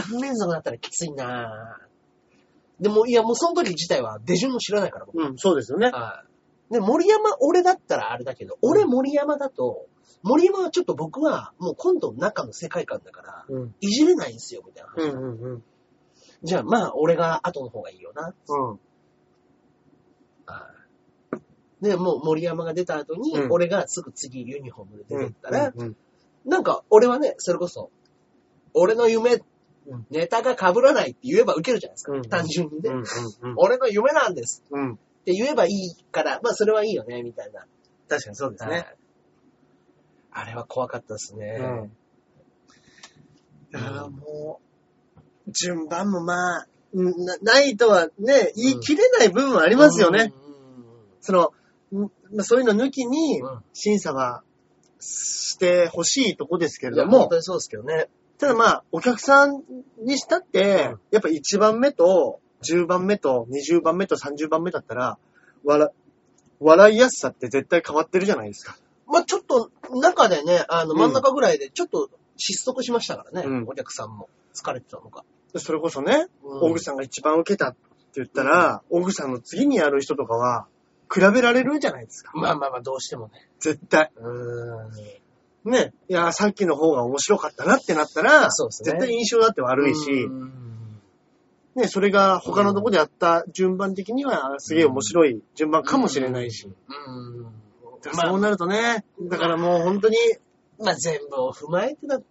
3連続だったらきついなぁでも、いや、もうその時自体は出順も知らないから、僕。うん、そうですよね。はい。で、森山、俺だったらあれだけど、俺森山だと、森山はちょっと僕はもう今度の中の世界観だから、うん。いじれないんですよ、みたいな話。うんうんうん。じゃあまあ、俺が後の方がいいよな。うん。はいで、もう森山が出た後に、うん俺がすぐ次ユニフォームで出てったら、うんなんか俺はね、それこそ、俺の夢、うんネタが被らないって言えば受けるじゃないですか。うん単純にね、うんうん俺の夢なんですうん。うん。って言えばいいから、まあそれはいいよね、みたいな。確かにそうですね。はいあれは怖かったですね。うん。だからもう、順番もまあ、うんなないとはね、言い切れない部分はありますよね。その、そういうの抜きに審査はしてほしいとこですけれども、本当にそうですけどね。ただまあ、お客さんにしたってうん、やっぱ1番目と10番目と20番目と30番目だったら、笑、笑いやすさって絶対変わってるじゃないですか。まあちょっと、中でね、あの、うん真ん中ぐらいでちょっと失速しましたからね、うんお客さんも。疲れてたのか。でそれこそね、うん大口さんが一番受けたって言ったら、大口さんの次にやる人とかは、比べられるじゃないですか。まあまあまあ、どうしてもね。絶対。うーん。ね。いや、さっきの方が面白かったなってなったら、そうですね絶対印象だって悪いし、うんね、それが他のとこでやった順番的にはすげえ面白い順番かもしれないし。うん。だからそうなるとね、だからもう本当に、まあ全部を踏まえてだっ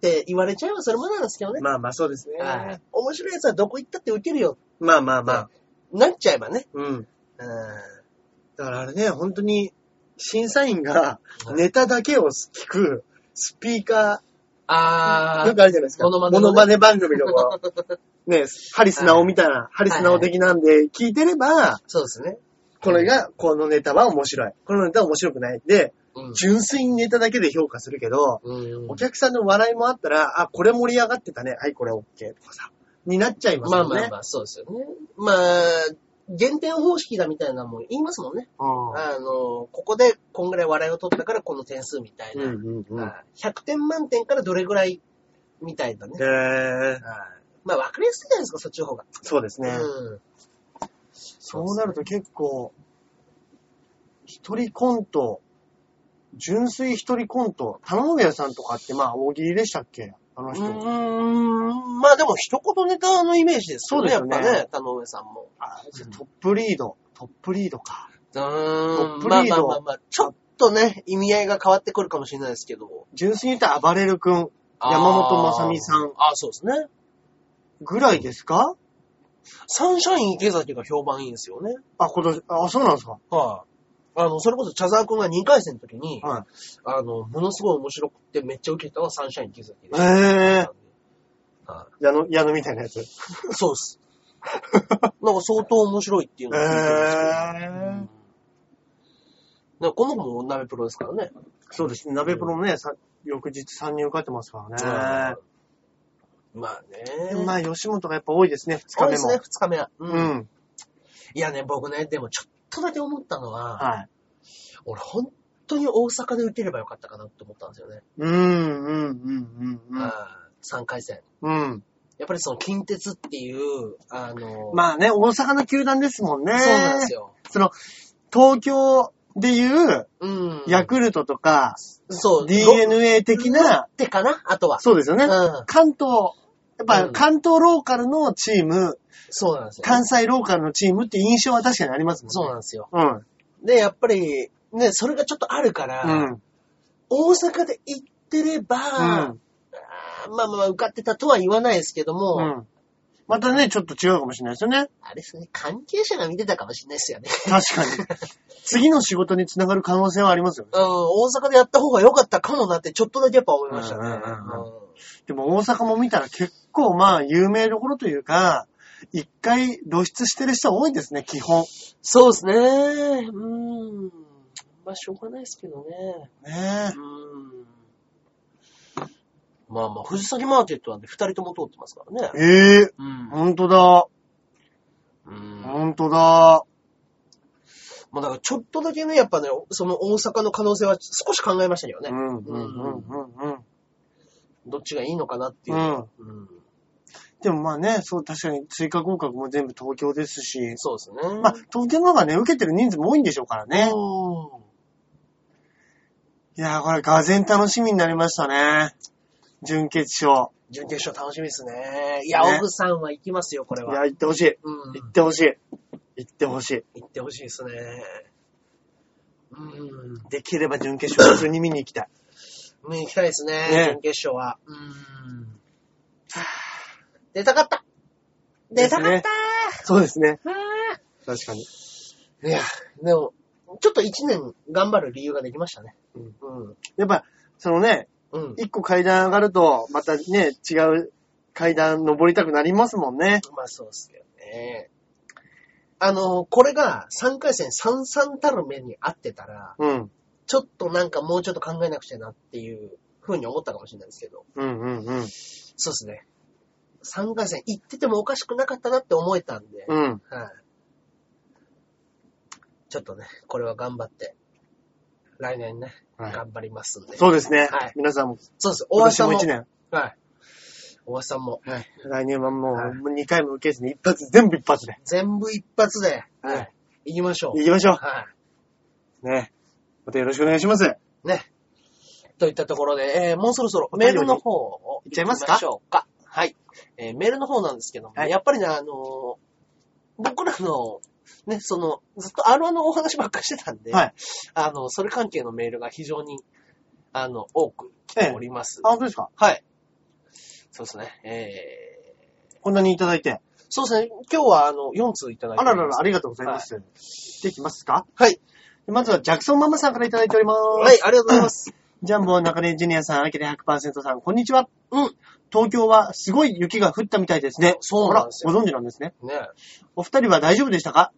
て言われちゃえばそれもなんですけどね。まあまあそうですね。はい面白いやつはどこ行ったって受けるよ。まあまあまあ。なっちゃえばね。うん。うん。だからあれね、本当に、審査員がネタだけを聞くスピーカー、あーよくあるじゃないですか。モノマネのねモノマネ番組とか、*laughs* ね、ハリスナオみたいな、ハリスナオ的なんで聞いてれば、そうですね。これが、このネタは面白い。このネタは面白くない。で、うん純粋にネタだけで評価するけど、うんお客さんの笑いもあったら、あ、これ盛り上がってたね。はい、これ OK とかさ、になっちゃいますよね。まあまあまあ、そうですよね。まあ、減点方式だみたいなのも言いますもんね。うんあの、ここでこんぐらい笑いを取ったからこの点数みたいな。うんうんうん。はい100点満点からどれぐらいみたいだね。へまあ、わかりやすいじゃないですか、そっちの方が。そうですね。うん。そうなると結構、一人コント、純粋一人コント、田上さんとかってまあ大喜利でしたっけ？あのう人。ーん。まあでも、一言ネタのイメージですよね。そうですよねやっぱね、田上さんも。あじゃあトップリード。トップリードか。うーん。トップまあリードまあまあまあ、ちょっとね、意味合いが変わってくるかもしれないですけど。純粋に言ったら暴れる君山本正美さんあーあー、そうですね。ぐらいですか？サンシャイン池崎が評判いいんですよね。あ、今年、あ、そうなんですかはい。あの、それこそ茶沢くんが2回戦の時に、はい。あの、ものすごい面白くてめっちゃ受けたのはサンシャイン池崎で。へぇは矢野、矢野みたいなやつ。い。そうです。*laughs* なんか相当面白いっていうのを聞いてるんですけど。へうんなんかこの子も鍋プロですからね。そうですね。鍋プロもね、さ翌日3人受かってますからね。まあね。まあ、吉本がやっぱ多いですね、2日目も。そうですね、二日目は。う。うんん。いやね、僕ね、でもちょっとだけ思ったのは、はい。俺本当に大阪で受ければよかったかなって思ったんですよね。うん、うん、うん、うん3回戦。うん。うん。やっぱりその近鉄っていう、あの、まあね、大阪の球団ですもんね。そうなんですよ。その、東京でいう、うん。ヤクルトとか、そう、DNA 的な、ってかな？あとは。そうですよね。うん。関東、やっぱうん関東ローカルのチーム、そうなんですよ。関西ローカルのチームって印象は確かにありますもんね。そうなんですよ。うん。で、やっぱり、ね、それがちょっとあるから、うん。大阪で行ってれば、うん。まあまあ受かってたとは言わないですけども、うん。またね、ちょっと違うかもしれないですよね。あれですね、関係者が見てたかもしれないですよね。確かに。*laughs* 次の仕事につながる可能性はありますよね。うん、大阪でやった方が良かったかもなってちょっとだけやっぱ思いましたね。うんうんうんうんでも大阪も見たら結構まあ有名どころというか、一回露出してる人多いですね、基本。そうですね。うん。まあしょうがないですけどね。ねうん。まあまあ、藤崎マーケットなんで二人とも通ってますからね。え。ええうん。ほんとだ。うん。ほんとだ。まあだからちょっとだけね、やっぱね、その大阪の可能性は少し考えましたけどね。うん、うん、うん、うん、うん。どっちがいいのかなっていう。うん。うん。でもまあね、そう、確かに追加合格も全部東京ですし、そうですね。まあ、東京の方がね、受けてる人数も多いんでしょうからね。うんいやー、これ、がぜん楽しみになりましたね。準決勝。準決勝楽しみですね。いや、ねオグさんは行きますよ、これは。いや、行ってほしい。うん。行ってほしい。行ってほしい。行ってほしいですね。うん。できれば準決勝普通に見に行きたい。見に行きたいですね、ね準決勝は。うん。出たかった出たかったそうですね。あ確かに。ーいや、でも、ちょっと一年頑張る理由ができましたね。うんうん。やっぱ、そのね、うん。一個階段上がると、またね、違う階段登りたくなりますもんね。まあそうですけどね。あの、これが3回戦3-3たる目に合ってたら、うん。ちょっとなんかもうちょっと考えなくちゃなっていう風に思ったかもしれないですけど、うんうんうん。そうですね。3回戦行っててもおかしくなかったなって思えたんで、うん。はい。ちょっとね、これは頑張って、来年ね、はい頑張りますんで。そうですね。はい皆さんも、そうです。大今橋さんも。年も一年。はい。大橋さんも。はい。来年はもう、はいもう2回も受けずに一発、全部一発で。全部一発で、はい。行きましょう。行きましょはう。ね。またよろしくお願いします。い。ね。といったところで、えーもうそろそろメールの方をいっちゃいますか？しょうか。はい。えーメールの方なんですけども、はいやっぱりね、あのー僕らの、ね、その、ずっと R1 のお話ばっかりしてたんで、はい。あの、それ関係のメールが非常に、あの、多く来ております。あ、本当ですか？はい。そうですね。えー、こんなにいただいて。そうですね。今日は、あの、4通いただいて。あららら、ありがとうございます。できますか？はい。まずは、ジャクソンママさんからいただいております。はい、ありがとうございます。*clears throat* ジャンボ中根ジュニアさん、アキラ100%さん、こんにちは。うん。東京はすごい雪が降ったみたいですね。そうなんですよご存知なんですね。ねお二人は大丈夫でしたか？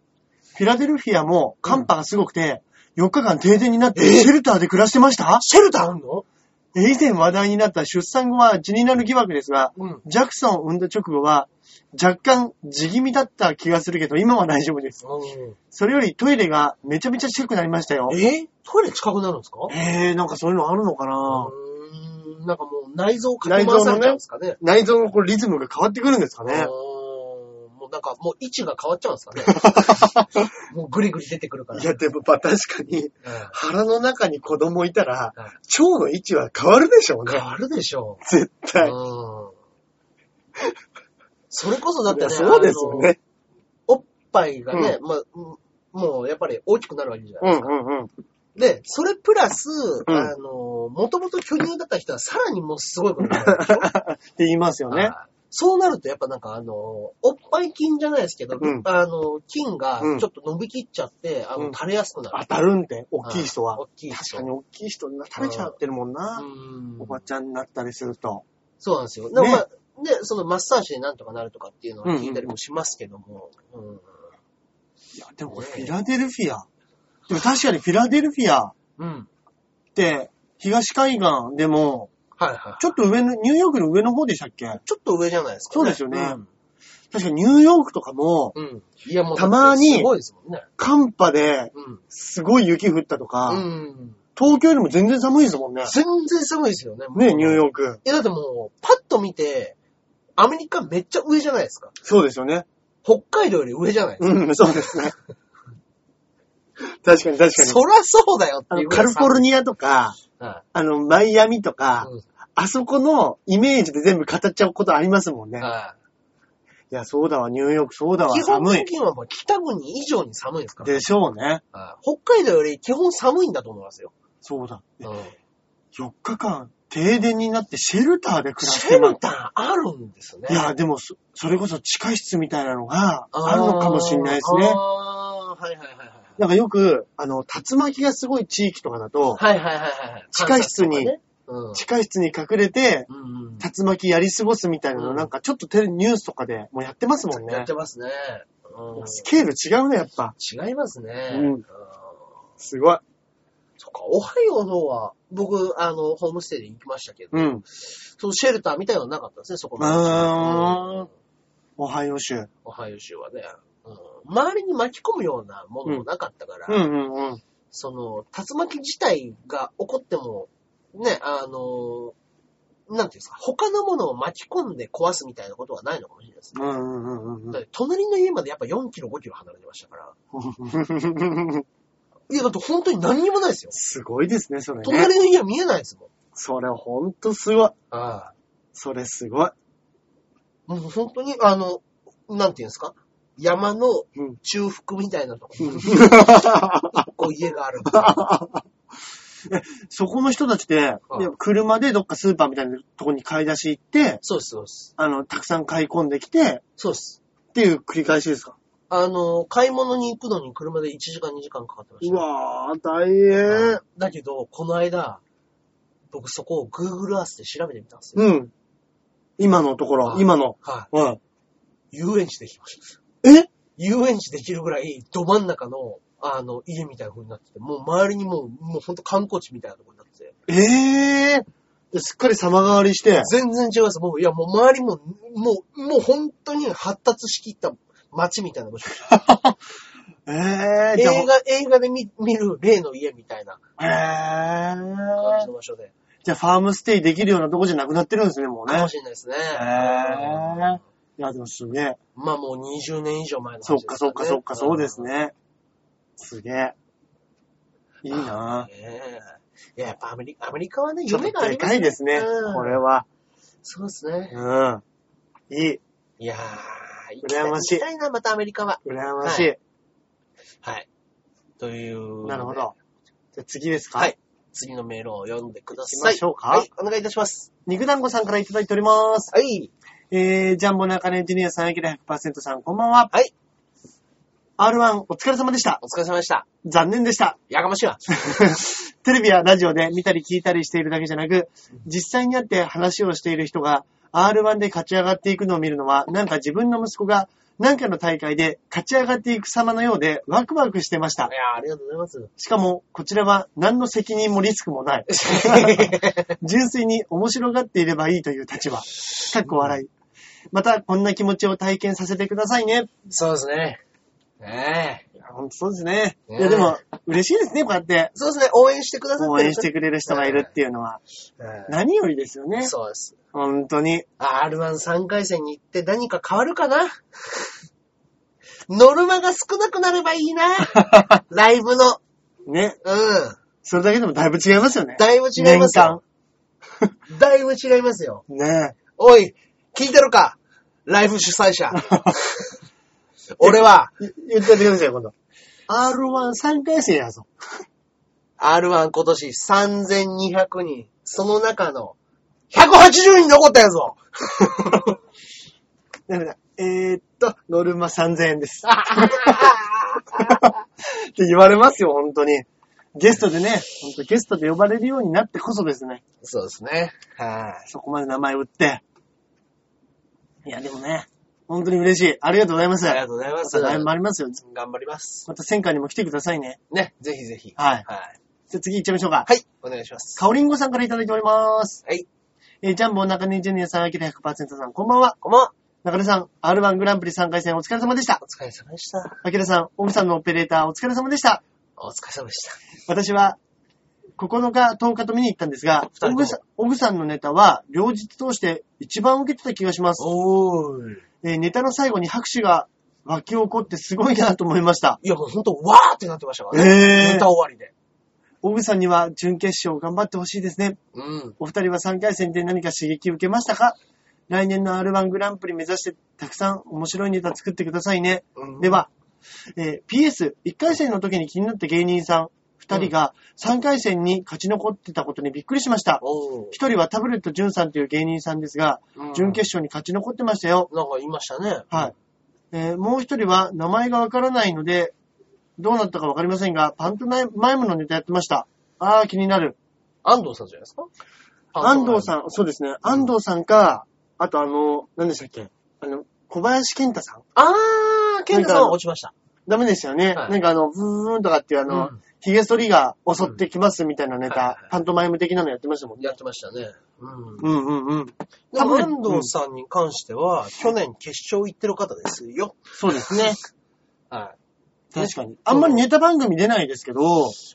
フィラデルフィアも寒波がすごくて、4日間停電になってシェルターで暮らしてました？シェルターあんの？以前話題になった出産後は地になる疑惑ですが、うん。ジャクソンを産んだ直後は若干地気味だった気がするけど、今は大丈夫です。それよりトイレがめちゃめちゃ近くなりましたよ。え？トイレ近くなるんですか？えー、なんかそういうのあるのかな？うーんなんかもう内臓をかき回されちゃうんですかね。内臓のこうリズムが変わってくるんですかね。もうなんかもう位置が変わっちゃうんですかね。*laughs* もうグリグリ出てくるから。いや、でも、まあ確かに、うん腹の中に子供いたら、はい腸の位置は変わるでしょうね。変わるでしょ絶う。対。うんそれこそだってね、そうですよね。おっぱいがね、まあ、うんもうやっぱり大きくなるわけじゃなういですか。んうんうん。で、それプラス、うんあの、もともと巨乳だった人はさらにもうすごいことになるでしょ？*laughs* って言いますよね。はいそうなるとやっぱなんかあの、おっぱい筋じゃないですけど、うんあの、筋がうんちょっと伸びきっちゃって、あの、うん垂れやすくなる。当たるんで、大きい人は。大きい人。確かに大きい人に垂れちゃってるもんな。うんおばちゃんになったりすると。そうなんですよ。でもまあ、で、そのマッサージでなんとかなるとかっていうのは聞いたりもしますけども。うんいや、でもこれフィラデルフィア。でも確かにフィラデルフィアっうん。て、東海岸でも、はいはい。ちょっと上の、ニューヨークの上の方でしたっけ？ちょっと上じゃないですか、そうですよね確かニューヨークとかも、うん。うん。いやもう、たまにすごいですもんね。寒波でうん。すごい雪降ったとか、うん。東京よりも全然寒いですもんね。全然寒いですよね。ね、ニュー。ヨーク。え、だってもう、パッと見て、アメリカめっちゃ上じゃないですか。そうですよね。北海道より上じゃないですか。うん、そうですね。確かに確かに。そらそうだよってあのいうぐらいカリフォルニアとか、はあの、マイアミといか、うんあそこのイメージで全部語っちゃうことありますもんね。はいや、そうだわ、ニューヨーク、そうだわ、い。基本寒い。的にはもう北国以上に寒いですから。でしょうね。はい北海道より基本寒いんだと思いますよ。そうだ。うん4日間、停電になってシェルターで暮らしシてます。ェルターあるんですね。いや、でもそ、それこそ地下室みたいなのがあるのかもしれないですね。あーはいはいはいはい。なんかよく、あの、竜巻がすごい地域とかだと、はいはいはいはい。地下室に観察とかねうん地下室に隠れて、うんうん竜巻やり過ごすみたいなの、うんなんかちょっとテレニュースとかでもうやってますもんねやって。ますね。うんスケール違うね、やっぱ。違いますね。うんすごい。そっか、オハイオの方は、僕、あの、ホームステイで行きましたけど、うん。そのシェルターみたいなのなかったですね、そこまで。あーうんオハイオ州。オハイオ州はね、うん周りに巻き込むようなものもなかったから、うんうんうん。その、竜巻自体が起こっても、ね、あの、なんていうんですか、他のものを巻き込んで壊すみたいなことはないのかもしれないですね。うんうんうんうんだって隣の家までやっぱ4キロ、5キロ離れてましたから。*laughs* うん。いや、だって本当に何にもないですよ。すごいですね、それね。隣の家は見えないですもん。それほんとすごい。あそれすごい。あ。もう本当に、あの、なんていうんですか？山のうん中腹みたいなところに、*laughs* こう家がある。*laughs* そこの人たちで、うんいや車でどっかスーパーみたいなとこに買い出し行って、そうです、そうです。あの、たくさん買い込んできて、そうです。っていう繰り返しですか？あの、買い物に行くのに車で1時間2時間かかってましうた。わー、大変。だけど、この間、僕そこを Google Earth で調べてみたんですよ。うん。今のところ、はい今の。はい。はい。遊園地できました。え？遊園地できるぐらい、ど真ん中の、あの、家みたいな風になってて、もう周りにもう、もうほんと観光地みたいなところになってて、ええですっかり様変わりして。全然違います。もう、いや、もう周りも、もう、もう本当に発達しきった街みたいな場所。*laughs* ええじゃ映画、映画で見見る例の家みたいなあ、え感えじの場所で。じゃあファームステイできるようなとこじゃなくなってるんですね、もうね。かもしれないですね。へえいや、でもすげえ。まあもう20年以上前のそっか話ですそっかそっか、そうです。ね。すげえ。いいうんなねえいや、やっぱアメリカ、アメリカはね、夢がありますかいですね、うんこれは。そうですね。うん。いい。いやー、行き羨ましい行きたいな、またアメリカは。羨ましい。はい。という。なるほど。。じゃあ次ですか？はい。次のメールを読んでくだ行きさい。ましょうか？はい、お願いいたします。肉団子さんからいただいております。はい。えー、ジャンボ中根ジュニアさん、アキラ100%さん、こんばんは。はい。R1、お疲れ様でした。お疲れ様でした。残念でした。やかましいわ。*laughs* テレビやラジオで見たり聞いたりしているだけじゃなく、実際に会って話をしている人が R1 で勝ち上がっていくのを見るのは、なんか自分の息子が何かの大会で勝ち上がっていく様のようでワクワクしてましたい。やーありがとうございます。しかも、こちらは何の責任もリスクもない。*laughs* 純粋に面白がっていればいいという立場。かっこ笑い。また、こんな気持ちを体験させてくださいね。そうですね。ねえ。いや、ほんとそうですね。ねいや、でも、嬉しいですね、こうやって。そうですね、応援してくださって応援してくれる人がいるっていうのは。うん何よりですよね。そうです。本当に。R13 回戦に行って何か変わるかな？*laughs* ノルマが少なくなればいいな。*laughs* ライブの。ね。うん。それだけでもだいぶ違いますよね。だいぶ違いますよ。*laughs* だいぶ違いますよ。年間。ねおい、聞いてるか？ライブ主催者。*laughs* 俺は、い言ってやってくださいよ、今度。R13 回戦やぞ。R1 今年3200人。その中の180人残ったやぞ。*laughs* だからえー、っと、ノルマ3000円です。*laughs* って言われますよ、本当に。ゲストでね、本当ゲストで呼ばれるようになってこそですね。そうですね。はい。そこまで名前売って。いや、でもね、本当に嬉しい。ありがとうございます。ありがとうございます。またライブもありますよ。頑張ります。また戦火にも来てくださいね。ね、ぜひぜひ。はい。はい。じゃあ次行っちゃいましょうか。はい、お願いします。かおりんごさんからいただいております。はい。えージャンボ中根ジュニアさん、あきら100%さん、こんばんは。こんばんは。中根さん、R1 グランプリ3回戦お疲れ様でしたお。疲れ様でした。あきらさん、奥さんのオペレーターお疲れ様でした。お疲れ様でした。私は、9日、10日と見に行ったんですが、オグさん、オグさんのネタは、両日通して一番受けてた気がします。おーい。えーネタの最後に拍手が湧き起こってすごいなと思いました。いや、ほんと、わーってなってましたからね。へーネタ終わりで。オグさんには準決勝頑張ってほしいですね。うん。お二人は3回戦で何か刺激受けましたか？来年の R1 グランプリ目指してたくさん面白いネタ作ってくださいね。うんで、は、えー PS、1回戦の時に気になった芸人さん2人が3回戦に勝ち残ってたことにびっくりしました。おー1人はタブレットジュンさんという芸人さんですが、うん準決勝に勝ち残ってましたよ。なんか言いましたね。はい。えーもう1人は名前がわからないので、どうなったかわかりませんが、パントマイムのネタやってました。あー、気になる。安藤さんじゃないですか？安藤さん。ん、そうですね。安藤さんか、あとあの、何でしたっけ？あの、小林健太さんあー、ケンタさんは落ちました。ダメですよね。はいなんかあの、ブーンとかっていうあの、うんヒゲ剃りが襲ってきますみたいなネタ、パントマイム的なのやってましたもんねや。ってましたね。うん。うんうんうん。で多分も安藤さんに関しては、去年決勝行ってる方ですよ。そうですね。*laughs* はい。確かに。あんまりネタ番組出ないですけど、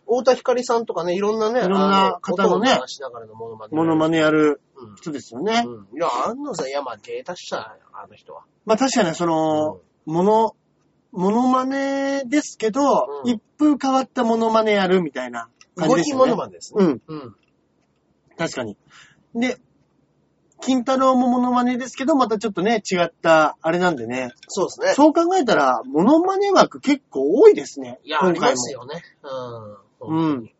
太田光さんとかね、いろんなね、いろんな方のねあ音を流しながらのモノマネ。モノマネやるうん。人ですよね。うん。いや、安藤さん、いや、まあ、芸達者あの人は。まあ確かにその、モノ、モノマネですけど、うん一風変わったモノマネやるみたいな感じですよね。ノマネですね。うん。うん。確かに。で、金太郎もモノマネですけど、またちょっとね、違った、あれなんでね。そうですね。そう考えたら、モノマネ枠結構多いですね。いや、あり。ますよね。うん。本当に。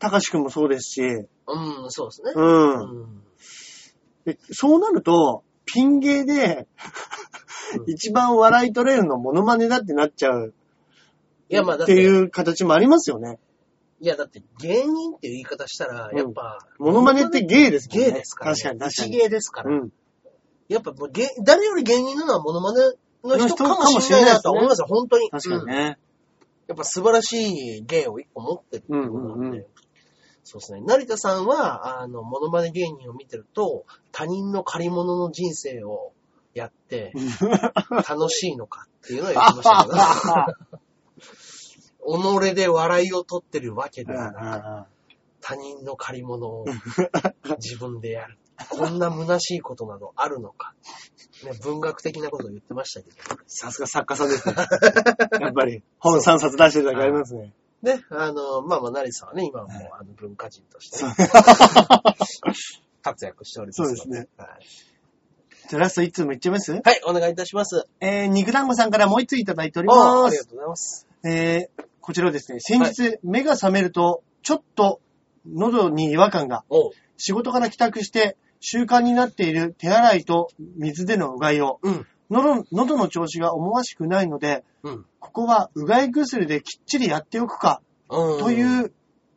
たかしくんもそうですし、うん、うん、そうですね。うん。うん。でそうなると、ピン芸でうん、一番笑い取れるのモノマネだってなっちゃう。いや、まあ、だっってて、いう形もありますよね。いや、だって、芸人っていう言い方したら、やっぱ、モノマネって芸ですもんね。芸ですから、ね。確かに確かに。一芸ですから。うん。やっぱもう芸、誰より芸人なのはモノマネの人かもしれないなと思いますよ、本当に。うん確かにね。やっぱ素晴らしい芸を一個持ってるっていうことなんで。うんうんうんそうですね。成田さんは、あの、モノマネ芸人を見てると、他人の借り物の人生をやって、*laughs* 楽しいのかっていうのを言ってましたけど、*laughs* 己で笑いを取ってるわけではなく、他人の借り物を *laughs* 自分でやる。こんな虚しいことなどあるのか。ね、文学的なことを言ってましたけど。さすが作家さんですね。やっぱり、本3冊出してるだけありますね。ね、あの、まあまあ、成田さんはね、今はもう、あの、文化人としてね、活躍しておりますのそうですね。はいじゃあラスト1通もいっちゃいます？はい、お願いいたします。えー、肉団子さんからもう1通いただいておりあます。ありがとうございます。えー、こちらですね、先日、目が覚めると、ちょっと喉に違和感が、おう。仕事から帰宅して習慣になっている手洗いと水でのうがいを、うん。喉喉の調子が思わしくないので、うん。ここはうがい薬できっちりやっておくか、うん。という、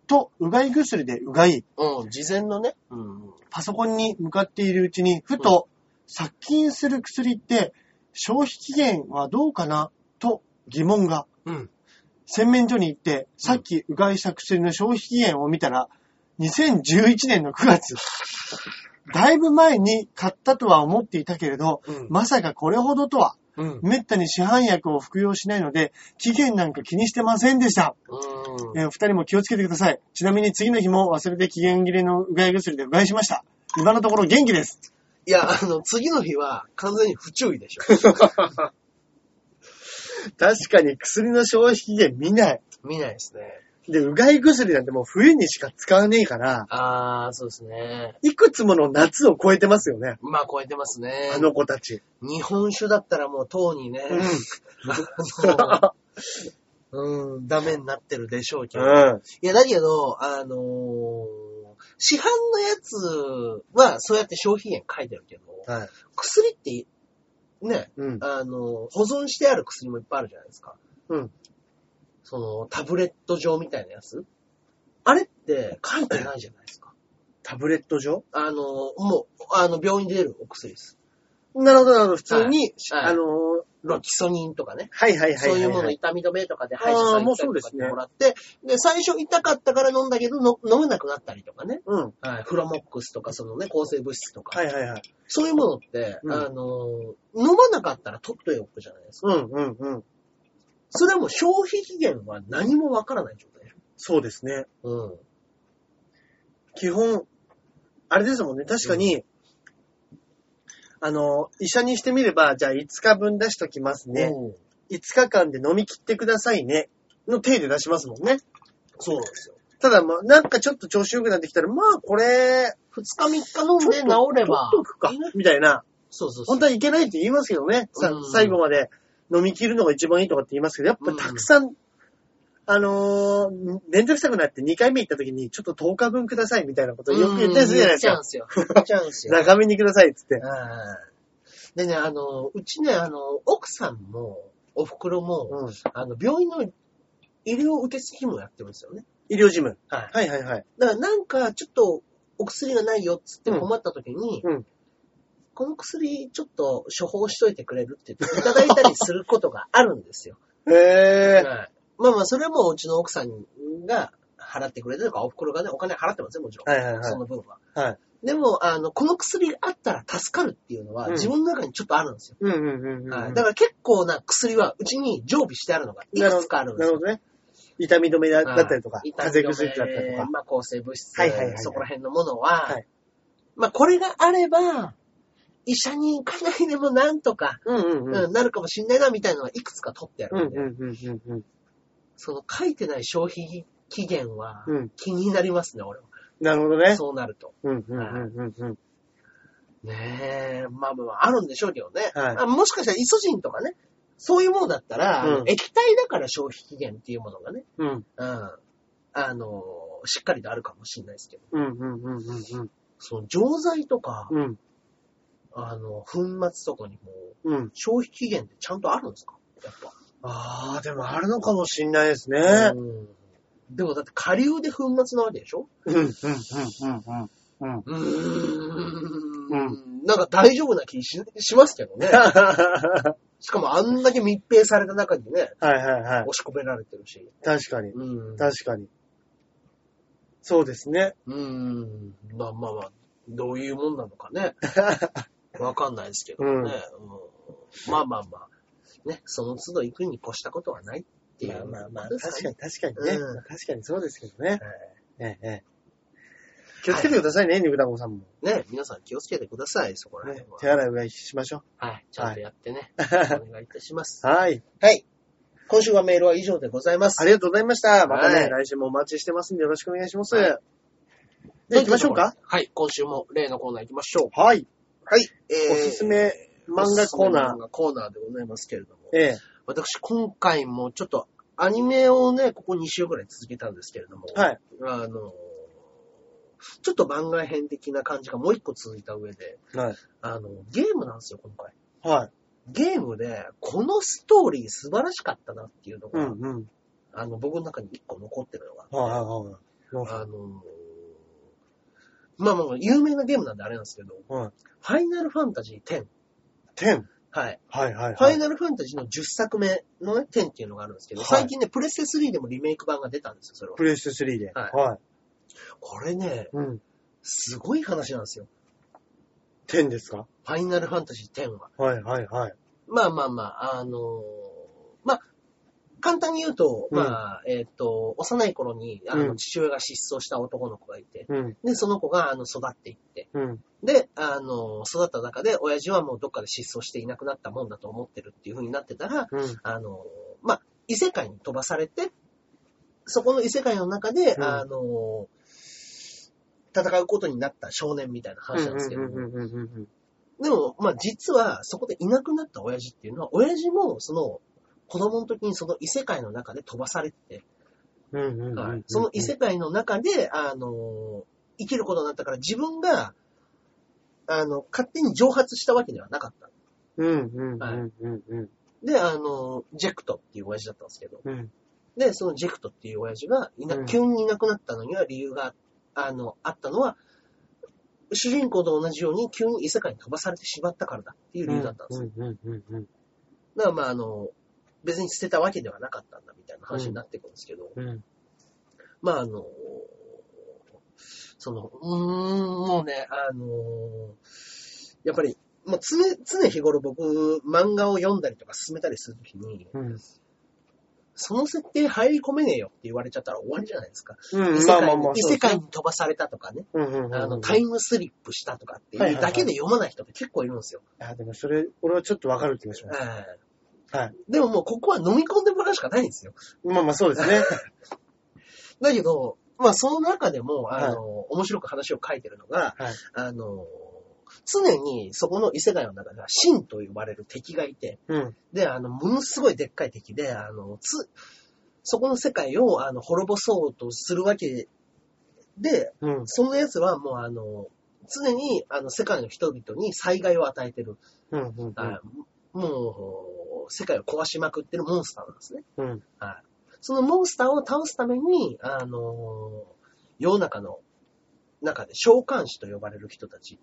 と、うがい薬でうがい、うん、事前のね。うん。パソコンに向かっているうちに、ふと、殺菌する薬って、消費期限はどうかなと疑問が。うん。洗面所に行って、さっきうがいした薬の消費期限を見たら、2011年の9月。だいぶ前に買ったとは思っていたけれど、うん。まさかこれほどとは。うん。めったに市販薬を服用しないので、期限なんか気にしてませんでした。うん。えーお二人も気をつけてください。ちなみに次の日も忘れて期限切れのうがい薬でうがいしました。今のところ元気です。いや、あの、次の日は完全に不注意でしょ。確かに薬の消費期限見ない。見ないですね。で、うがい薬なんてもう冬にしか使わねえから、あー、そうですね。いくつもの夏を超えてますよね。まあ超えてますね。あの子たち。日本酒だったらもうとうにね、*laughs* うん、ダメになってるでしょうけど。うん。いや、だけど、あのー市販のやつはそうやって消費源書いてるけど、はい。薬って、ね、うん。あの、保存してある薬もいっぱいあるじゃないですか。うん。その、タブレット状みたいなやつ？あれって書いてないじゃないですか。*coughs* タブレット状あの、もう、あの、病院で出るお薬です。なるほど、なるほど。普通に、はいはいあのーロキソニンとかね。はいはいはいはい、はい。そういうもの痛み止めとかで歯医者さん行ってもらって、で、最初痛かったから飲んだけどの飲めなくなったりとかね。うん。はい。フロモックスとかそのね、抗生物質とか。はいはいはい。そういうものって、うんあの、飲まなかったら取っておくじゃないですか。うんうんうん。それはもう消費期限は何もわからない状態そうですね。ょ。うん。基本、あれですもんね。確かに、あの、医者にしてみれば、じゃあ5日分出しときますね。うん5日間で飲み切ってくださいね。の手で出しますもんね。そうなんですよ。ただ、まあ、なんかちょっと調子良くなってきたら、まあ、これ、二日三日飲んで治れば。取っとくか。みたいな。そうそうそう。本当はいけないって言いますけどね。さうん最後まで飲み切るのが一番いいとかって言いますけど、やっぱたくさん、あのー、めんどくさくなって2回目行った時に、ちょっと10日分くださいみたいなことをよく言ったりするじゃないですか言っ。ちゃうんですよ。言っちゃうんですよ。*laughs* 長めにくださいっつって。うんでね、あの、うちね、あの、奥さんも、お袋も、うん。あの、病院の医療受付もやってるんですよね。医療事務。はい。はいはいはい。だからなんか、ちょっと、お薬がないよっつって困った時に、うん。この薬ちょっと処方しといてくれるって言っていただいたりすることがあるんですよ。へえ。はい。まあまあ、それもうちの奥さんが払ってくれてるとか、お袋がね、お金払ってますよ、もちろん。はいはいはいその分は。はい。でも、あの、この薬があったら助かるっていうのは、うん自分の中にちょっとあるんですよ。うんうんうんうん。はい。だから結構な薬は、うちに常備してあるのが、いくつかあるんですよ。なるほどね。痛み止めだったりとか、風邪薬だったりとか。まあ、抗生物質、はいはいはいはいそこら辺のものは、はいまあ、これがあれば、医者に行かないでもなんとか、うんうんうん。うんなるかもしんないな、みたいなのはいくつか取ってあうんるんで、うんうんうんうん。その書いてない消費期限はうん気になりますね、俺は。なるほどね。そうなると。うんうんうん。ねえ、まあまあまあ、あるんでしょうけどね。はいあもしかしたらイソジンとかね、そういうものだったら、うん液体だから消費期限っていうものがね、うん。うん、あの、しっかりとあるかもしれないですけど、うんうんうんうんうん。その錠剤とか、うん。あの、粉末とかにも、うん。消費期限ってちゃんとあるんですか？やっぱ。ああ、でもあるのかもしんないですね。うんでもだって下流で粉末なわけでしょ？うん、うん、うん、うん、うん。うーん。なんか大丈夫な気ししますけどね。は *laughs* しかもあんだけ密閉された中にね、いはいはい。押し込められてるし。確かに。うん。確かに。そうですね。うん。まあまあまあ、どういうもんなのかね。*laughs* わかんないですけどね。うんまあまあまあ、ね、その都度行くに越したことはないっていう。まあまあまあ、確かねに確かにね。うんまあ確かにそうですけどね。はいええ、ええ。気をつけてくださいね、肉団子さんも。ね、皆さん気をつけてください、そこらね辺は。手洗いうがいしましょはい、ちゃんとやってね、う。お願いいたします。はい。はい。今週はメールは以上でございます。ありがとうございました。またね、はい来週もお待ちしてますんでよろしくお願いします。はいじゃあ行きましょうか？はい、今週も例のコーナー行きましょう。はい。はい。えおすすめ漫画コーナ漫画コーナーでございますけれども。ー。ええ。私、今回もちょっとアニメをね、ここ2週ぐらい続けたんですけれども。はい。あの、ちょっと番外編的な感じがもう一個続いた上で、はい。あの、ゲームなんですよ、今回。はい。ゲームで、このストーリー素晴らしかったなっていうのが、うんうん。あの、僕の中に一個残ってるのが、はいはいはい。あの、まあまあまあ、有名なゲームなんであれなんですけど、はい。ファイナルファンタジー10。10。はい。はいはいはい。ファイナルファンタジーの10作目のね、10っていうのがあるんですけど、はい最近ね、プレステ3でもリメイク版が出たんですよ、それは。プレステ3で。はいはい。これね、うん。すごい話なんですよ。10ですか？ファイナルファンタジー10は。はいはいはい。まあまあまあ、あのーまあ、簡単に言うと、うんまあ、えっ、と、幼い頃に、あの、うん父親が失踪した男の子がいて、うん。で、その子が、あの、育っていって、うん。で、あの、育った中で、親父はもうどっかで失踪していなくなったもんだと思ってるっていう風になってたら、うん。あの、まあ、異世界に飛ばされて、そこの異世界の中で、うんあの、戦うことになった少年みたいな話なんですけど、うんうんうんうんうんでも、まあ実はそこでいなくなった親父っていうのは、親父もその子供の時にその異世界の中で飛ばされてて。その異世界の中で、あの、生きることになったから自分が、あの、勝手に蒸発したわけではなかった。で、あの、ジェクトっていう親父だったんですけど、うん。で、そのジェクトっていう親父がいな、うん急にいなくなったのには理由が、あの、あったのは、主人公と同じように急に異世界に飛ばされてしまったからだっていう理由だったんですよ。うんうんうんうんだからまああの、別に捨てたわけではなかったんだみたいな話になってくるんですけど、うんまああの、その、うーん、もうね、あの、やっぱり、もう常、常日頃僕、漫画を読んだりとか進めたりするときに、うん。その設定入り込めねえよって言われちゃったら終わりじゃないですか。うん異世界にまあまあまあ。異世界に飛ばされたとかね、うんうんうんうん。あの、タイムスリップしたとかってはいはいはいいうだけで読まない人って結構いるんですよ。あ、でもそれ、俺はちょっとわかる気がします。はいはい。でももうここは飲み込んでもらうしかないんですよ。まあまあそうですね。*laughs* だけど、まあその中でも、あの、面白く話を書いてるのが、はい。あの、常にそこの異世界の中では、神と呼ばれる敵がいて、うん。で、あの、ものすごいでっかい敵で、あの、つ、そこの世界を、あの、滅ぼそうとするわけで、うん。その奴はもう、あの、常に、あの、世界の人々に災害を与えてる、うん。うん。あもう、世界を壊しまくってるモンスターなんですね。うん。そのモンスターを倒すために、あの、世の中の中で召喚師と呼ばれる人たち、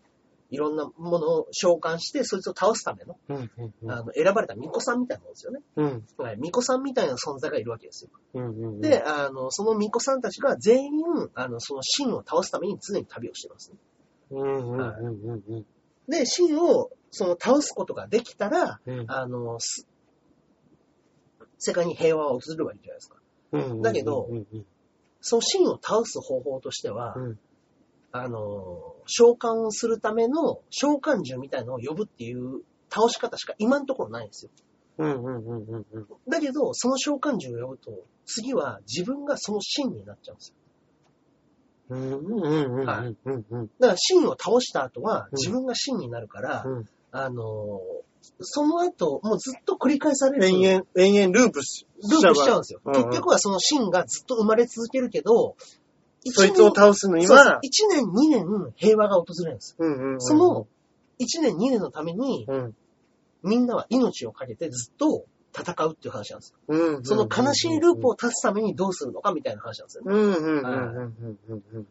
いろんなものを召喚して、そいつを倒すための、うん。うん。あの、選ばれた巫女さんみたいなもんですよね。うん。はい、巫女さんみたいな存在がいるわけですよ。うん。うん。で、あの、その巫女さんたちが全員、あの、その神を倒すために常に旅をしてますね。うん。うん。うん。うん。で、神を、その倒すことができたら、うん。あの、す世界に平和は訪れるわけじゃないですか。うん。だけどうん。うん。その神を倒す方法としては、うんあの、召喚をするための召喚獣みたいのを呼ぶっていう倒し方しか今のところないんですよ。うん。うん。うん。うん。だけど、その召喚獣を呼ぶと、次は自分がその神になっちゃうんですよ。うん。うん。うん。はいうん。うん。だから神を倒した後はうん自分が神になるから、うん。あの、その後、もうずっと繰り返される。延々、延々ループしループしちゃうんですよ。結局はその神がずっと生まれ続けるけど、そいつを倒すのには、1年、2年平和が訪れるんです。うんうんうん。その、1年、2年のために、うん、みんなは命をかけてずっと戦うっていう話なんですよ。うんうん。その悲しいループを断つためにどうするのかみたいな話なんですよね。うんうんうんうんうんうんうん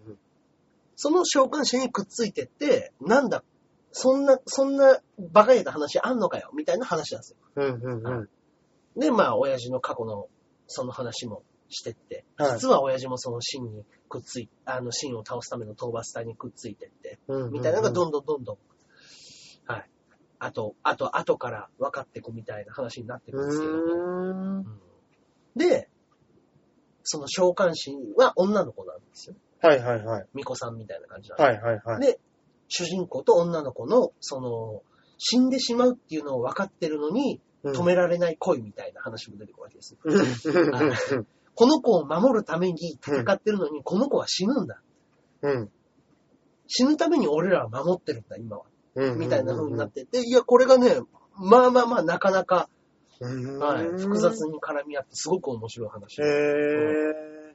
その召喚者にくっついてって、なんだ、そんな、そんな馬鹿げた話あんのかよみたいな話なんですよ。うんうんうん。で、まあ、親父の過去のその話もしてって、はい実は親父もその神にくっつい、あの神を倒すための討伐隊にくっついてって、うんみたいなのがどんどんどんどん、はい。あと、あと、後から分かっていくみたいな話になってくるんですけど、うーん。うんで、その召喚師は女の子なんですよ。はいはいはい。巫女さんみたいな感じなんではいはいはい。で、主人公と女の子の、その、死んでしまうっていうのを分かってるのに、止められない恋みたいな話も出てくるわけですよ。うんはいこの子を守るために戦ってるのに、この子は死ぬんだ。うん死ぬために俺らは守ってるんだ、今は。うん。みたいな風になってて、いや、これがね、まあまあまあ、なかなか、うん。はい、複雑に絡み合って、すごく面白い話へ。ー。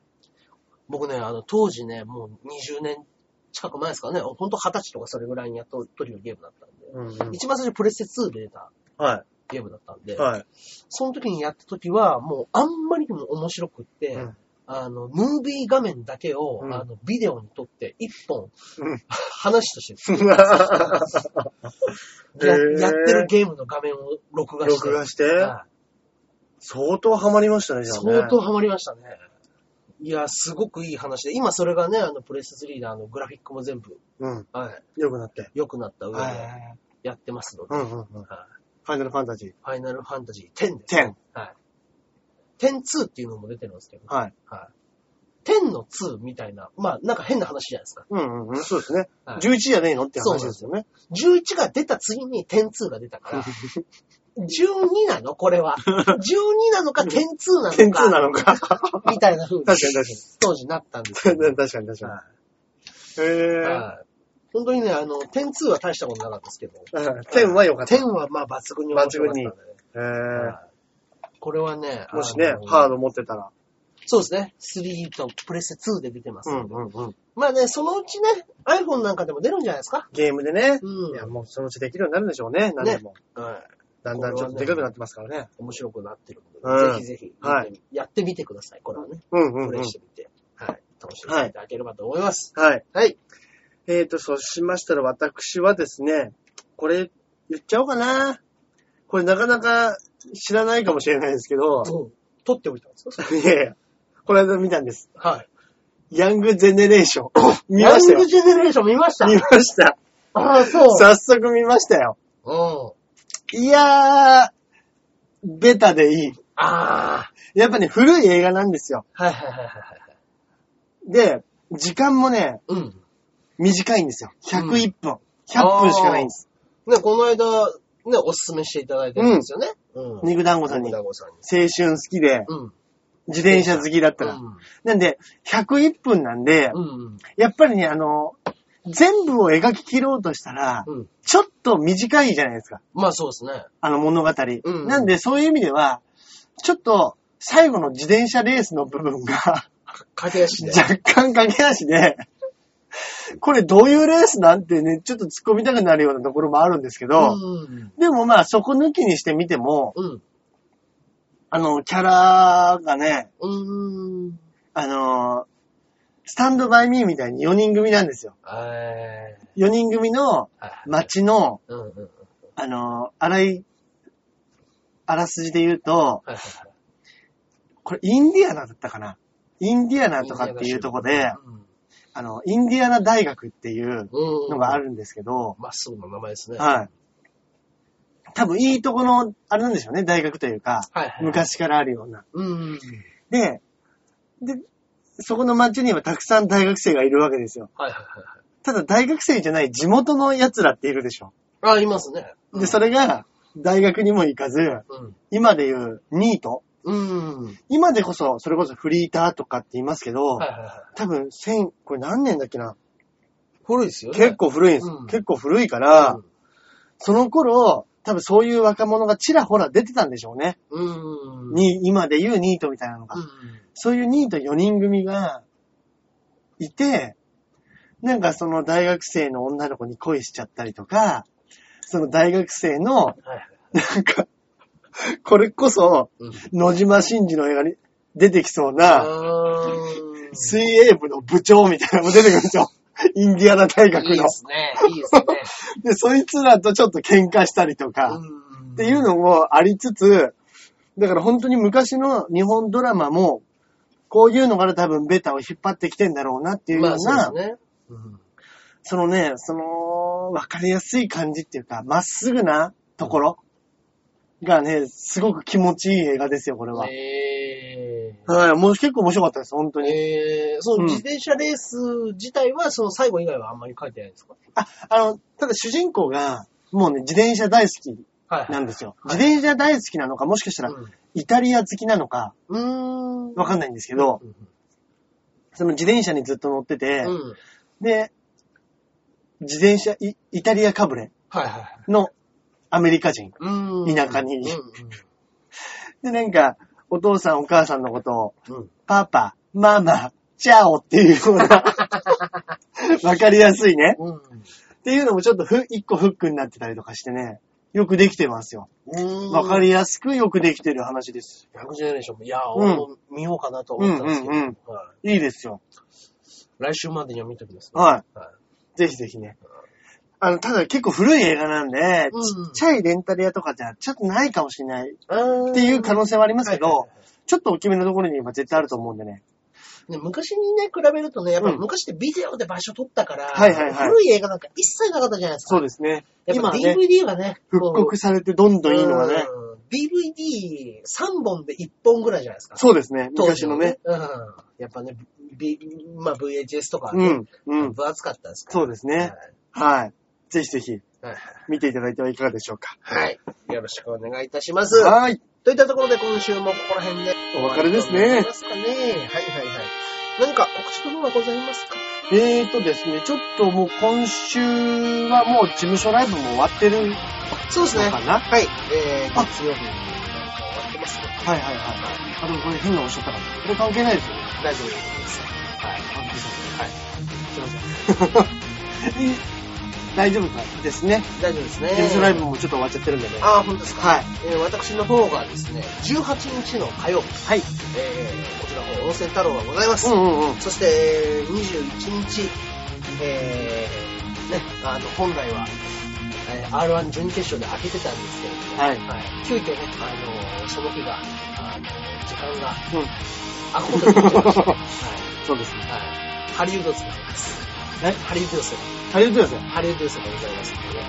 僕ね、あの、当時ね、もう20年近く前ですかね、ほんと20歳とかそれぐらいにやっとトリオゲームだったんで、一番最初プレステ2で出たはゲームだったんで、い。はい。その時にやった時は、もうあんまりにも面白くって、うん。あの、ムービー画面だけを、うん。あの、ビデオに撮って、一本、うん。話として *laughs* へやー。やってるゲームの画面を録画して。録画して、はい。相当ハマりましたね、じゃあね。相当ハマりましたね。いや、すごくいい話で、今それがね、あの、プレステ3であの、グラフィックも全部、うん。はい、良くなって。良くなった上ではい。やってますので、うんうんうん。はいファイナルファンタジー。ファイナルファンタジー10です。10。はい。10-2っていうのも出てるんですけど。はい。はい。10の2みたいな、まあなんか変な話じゃないですか。うんうんうん。そうですね。はい11じゃねえのって話ですよね。11が出た次に10-2が出たから、*laughs* 12なの？これは。*laughs* 12なのか10-2 *laughs* なのか。点2なのか。確みたいな風にかに確かに。当時なったんですけど。確かに確かはに。へいぇはい本当にね、あの、10-2は大したことなかったですけど。ー。10は良かった。10はまあ抜群に面白かったね。へぇはいこれはね、ー。もしねハード持ってたら。そうですね。3とプレステ2で出てますうん。うんうん。まあね、そのうちね、iPhone なんかでも出るんじゃないですか？ゲームでね。うんいや、もうそのうちできるようになるんでしょうね。何でも。はい。だんだんちょっとでかくなってますからね。面白くなってるうんので、ぜひぜひ、はいやってみてください。これはね、うんうんうん。イしてみて、はい。楽しんでいただければと思います。はい。はい。えーと、そうしましたら私はですね、これ言っちゃおうかな。これなかなか知らないかもしれないですけど、うん。撮っておいたんですか？いやいや、これ間見たんです。はい。ヤングゼネレーション。*coughs* 見ましたよヤング。ジェネレーション見ました見ました。ああ、そう。早速見ましたよ。うん。いやー、ベタでいい。ああ。やっぱね、古い映画なんですよ。はいはいはいはいはい。で、時間もね、うん。短いんですよ。101分。100分しかないんです。ね、この間、ね、おすすめしていただいてるんですよね。うん。肉団子さんに。団青子さんに。春好きで、うん。自転車好きだったら。うん。なんで、101分なんで、うん。やっぱりね、あの、全部を描き切ろうとしたら、うん。ちょっと短いじゃないですか。まあそうですね。あの物語。うんなんで、そういう意味では、ちょっと、最後の自転車レースの部分が、駆け足で。若干駆け足で、これどういうレースなんてね、ちょっと突っ込みたくなるようなところもあるんですけど、うん。でもまあそこ抜きにしてみても、うん。あの、キャラがね、うん。あの、スタンドバイミーみたいに4人組なんですよ。え4人組のー。街の、うんうんうん。あの、あらい、あらすじで言うと、はいはいはい。これインディアナだったかな？インディアナとかっていうとこで、あの、インディアナ大学っていううん。る。のがあるんですけど、まっすぐな名前ですね。はい。多分いいとこの、あれなんでしょうね、大学というか、はいはい。。昔からあるような。うん。で、で、そこの街にはたくさん大学生がいるわけですよ。はいはいはいはい。ただ大学生じゃない地元の奴らっているでしょ。あ、いますね。で、それが大学にも行かず、うん。今でいうニートうん。はい今でこそ、それこそフリーターとかって言いますけど、はいはい。多分、千、これ何年だっけな？古いですよね。結構古いんです、うん結構古いから、うんその頃、多分そういう若者がちらほら出てたんでしょうね。うん。に、今でいうニートみたいなのが。うん。そういうニート4人組がいて、なんかその大学生の女の子に恋しちゃったりとか、その大学生の、はいなんか、これこそ、うん。野島真司の映画に出てきそうな、あ水泳部の部長みたいなのも出てくるんですよ。*laughs* インディアナ大学のいいで。すね。いいですね。*laughs* で、そいつらとちょっと喧嘩したりとか、んっていうのもありつつ、だから本当に昔の日本ドラマも、こういうのから多分ベタを引っ張ってきてんだろうなっていうようまな、あそうですね。うんそのね、その、わかりやすい感じっていうか、まっすぐなところがね、すごく気持ちいい映画ですよ、これは。えはい、もう結構面白かったです、本当ー、に。えー、そう自転車レース自体は、その最後以外はあんまり書いてないんですか？あ、あの、ただ主人公が、もうね、自転車大好きはいなんですよ。はい自転車大好きなのか、もしかしたら、イタリア好きなのか、うん。うーん。わかんないんですけど、うんその自転車にずっと乗ってて、うん。で、自転車、イイタリアかぶれはいはいはい。のアメリカ人。うん。田舎にうんで、なんか、お父さんお母さんのことを。パパ、ママ、チャオっていうような、*laughs* わかりやすいね。うん。っていうのもちょっとふ、一個フックになってたりとかしてね、よくできてますよ。うん。わかりやすくよくできてる話です。ヤングジェネレーションも、いや、うん俺も見ようかなと思ったんですけど、うんうんうんはいいですよ。来週までには見ときます、はいはい。ぜひぜひね。あの、ただ結構古い映画なんで、うんちっちゃいレンタル屋とかじゃちょっとないかもしれないっっていう可能性はありますけど、はいはいはいちょっと大きめのところに今絶対あると思うんでね。ね、昔にね、比べるとね、やっぱ昔ってビデオで場所取ったから、はいはいはい古い映画なんか一切なかったじゃないですか。そうですね。やっぱ今はね、DVD がね、復刻されてどんどんいいのがね。うん DVD3 本で1本ぐらいじゃないですか。そうですね。昔のね。。うん。やっぱね、B、まあ VHS とかね、うん。うん。分厚かったですから。そうですね。はい。ぜひぜひ、はい。見ていただいてはいかがでしょうか。はい。よろしくお願いいたします。はい。といったところで今週もここら辺でお別れですね終わりとなりますかね。はいはいはい。何か告知の方はございますか？えーとですね、ちょっともう今週はもう事務所ライブも終わってるそうですね。のかな？はい。えー、あ月曜日に終わってますね。はいはいはい。あ、でもこれ変なおっしゃったから。これ関係ないですよね。大丈夫です。はい。はい。すいません。*laughs* 大丈夫かですね。大丈夫ですね。事務所ライブもちょっと終わっちゃってるんでね。ああ、本当ですか。はい。えー私の方がですね、18日の火曜日、はい。えー、こちらの方、温泉太郎がございます。うんうんうん。そして、21日、えー、ね、あの、本来は、えー R1 準決勝で開けてたんですけれども、はい急遽ね、あの、その日が、あの、時間がうん。開くことになっちゃいました。*laughs* はい。そうですね。はい。ハリウッドでございます。え？ハリウッドですよ。ありがとうございまハリウッドでございますのでね。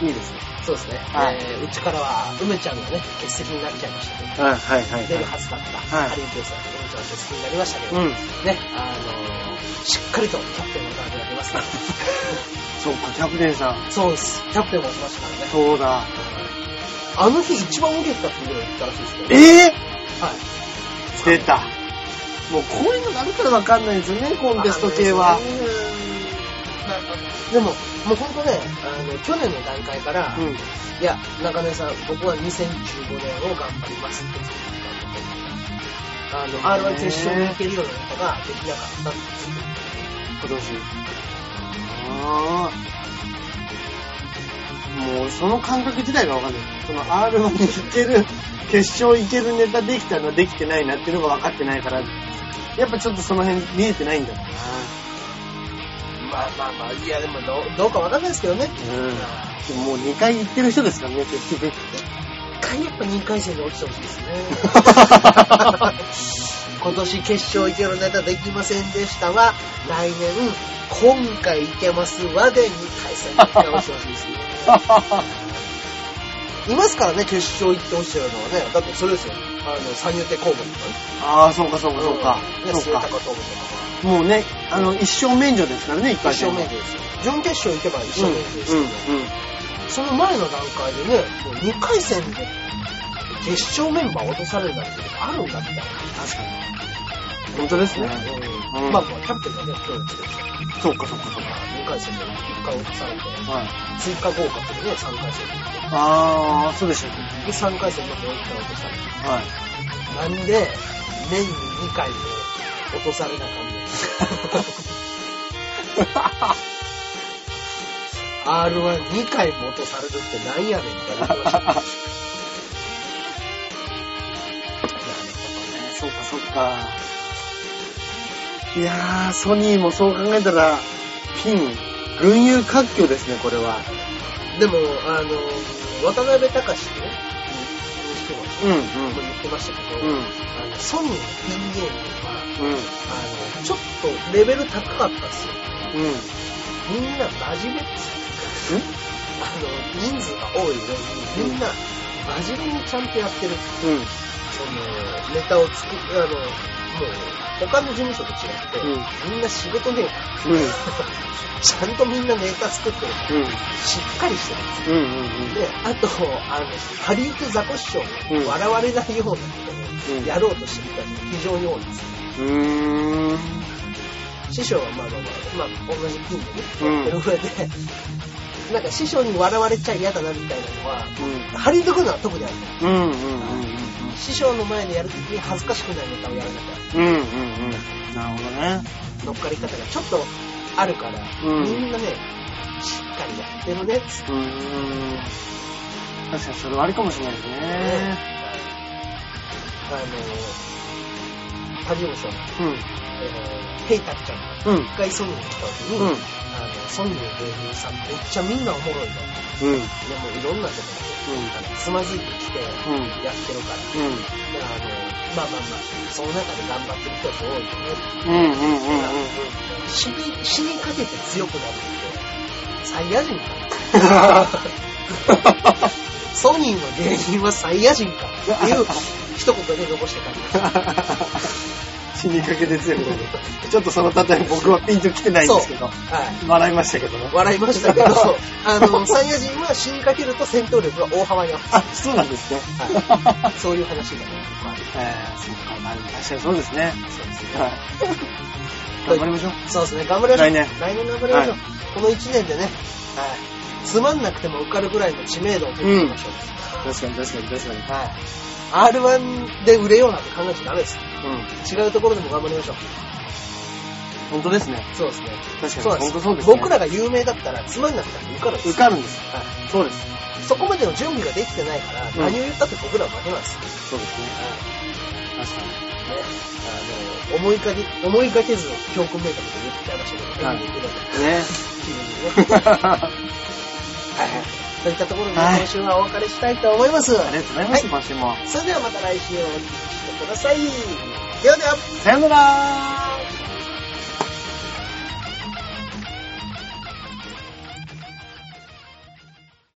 す。いいですね。そうですね。はいえーうちからは、梅ちゃんがね、欠席になっちゃいましたけど、はいはいはい出るははずだった、はいハリウッドさん、梅ちゃんが欠席になりましたけい。ど、うん。ね、あのーしっかりとキャプテンの側でやってますから。*laughs* そうか、キャプテンさん。そうです。キャプテンもしましたからね。そうだ。あの日一番受けてたっていうのを言ったらしいですけど、えはい。ー、出た。もうこういうのなるからわかんないんですよね、コンテスト系は。うーんでも、もうほんとね、あの、去年の段階から、うん。いや、中根さん、僕は2015年を頑張りますって言ってたんで、あの、R1 決勝に行けるようなことができなかったって今年。ああ。もうその感覚自体がわかんない。その R1 に行ける、決勝行けるネタできたのできてないなっていうのが分かってないから、やっぱちょっとその辺見えてないんだろうまあまあまあ、いやでもどうどうかわかんないですけどね。な。うん。でももう2回行ってる人ですからね、結局。一回やっぱ2回戦で落ちてほしいですね。*laughs* 今年決勝行けるネタできませんでしたが、来年、今回行けますわで2回戦で落ちてほしいですね。*laughs* いますからね、決勝行って落ちてるのはね。だってそれですよ。あの、三遊亭公文とかね。ああ、そうかそうかそうか。ね、そうか。もうね、あの、一生免除ですからね、一回一生免除ですよ。準決勝行けば一生免除ですうん、よ、うん、うん。その前の段階でね、もう2回戦で決勝メンバー落とされるなんてことあるんだみたいな。確かに。本当ですね。うんうんまあまあ、キャプテンがね、今日来てるし、そうかそうかそうか。2回戦で1回落とされて、はい。追加合格でね、3回戦に行って、ああ、そうでしたっで、3回戦でもう1回落とされて、けはい。なんで、年に2回も落とされなかった。*laughs* R12 回も落とされるってなんやねんって思いました。*laughs* なるほどね。そうかそうか。いやー、ソニーもそう考えたら、ピン、群雄割拠ですね、これは。でも、あの、渡辺隆史ね、にしても、うん、うん。言ってましたけど、うん、あのソニーのピン芸人は、うん、あの、ちょっとレベル高かったんですよ。うん。みんな真面目ですよ。あの、人数が多い上に、みんな真面目にちゃんとやってる。うん、その、ネタを作る、あの、他の事務所と違って、うん。みんな仕事ねえから、うん、*laughs* ちゃんとみんなネタ作ってるから、うん、しっかりしてる。んですよで、あと、あの、ハリウッドザコシショウうん。も笑われないようなことうん。をやろうとしてる人が非常に多いんです。よ。師匠はまあまあまあ、まあ、同じピンでね、うん。やってる上で、なんか師匠に笑われちゃ嫌だなみたいなのは、うハリウッド軍は特にある。の。ん、うん、うん、師匠の前でやるときに恥ずかしくないネタをやらなきゃ、うん、うん、うん。なるほどね。乗っかり方がちょっとあるから、うんみんなね、しっかりやってるねっつってうーん。確かにそれはありかもしれないですね。あの、他事務所の、うん。えー、ヘイタッちゃんがうん。一回ソニーに来た時に、うん。あの、ソニーの芸人さんめっちゃみんなおもろいと。うん。でもいろんなところで、あのつまずいてきて、うん。やってるから。うん。であの、まあまあまあ、その中で頑張ってる人も多いと思う。うん。うん。うん。死に、死にかけて強くなるって、サイヤ人かな *laughs* ソニーの芸人はサイヤ人かっていう一言で残して帰りました。*laughs* 死にかけて強くなる。ちょっとその例え僕はピンと来てないんですけど、はい。笑いましたけどね。笑いましたけど、*laughs* あの、サイヤ人は死にかけると戦闘力が大幅にアップあ、そうなんですね。はい。*laughs* そういう話がね、まあえー、そうか、まあ、確かにそうですね。そうですね。はい。頑張りましょう。そうですね、頑張りましょう。来年来年頑張りましょう。はこの1年でね、はい。つまんなくても受かるぐらいの知名度を取っていきましょう。確かに確かに確かに。はい。R1 で売れようなんて考えちゃダメです。うん。違うところでも頑張りましょう。本当ですね。そうですね。確かに。そう。本当そうですね。僕らが有名だったらつまんなくても受かるんです。受かるんです。はい。そうです。そこまでの準備ができてないから、うん何を言ったって僕らは負けます。そうですね。確かに。ね。あの、思いかけ、思いがけず教訓めいたこと言っちゃいましたけど、はいね。*laughs* 気分にね。は *laughs* いはい。といったところで、はい今週はお別れしたいと思います。ありがとうございます、今週も。それではまた来週お聞きしてください。ではでは。さよなら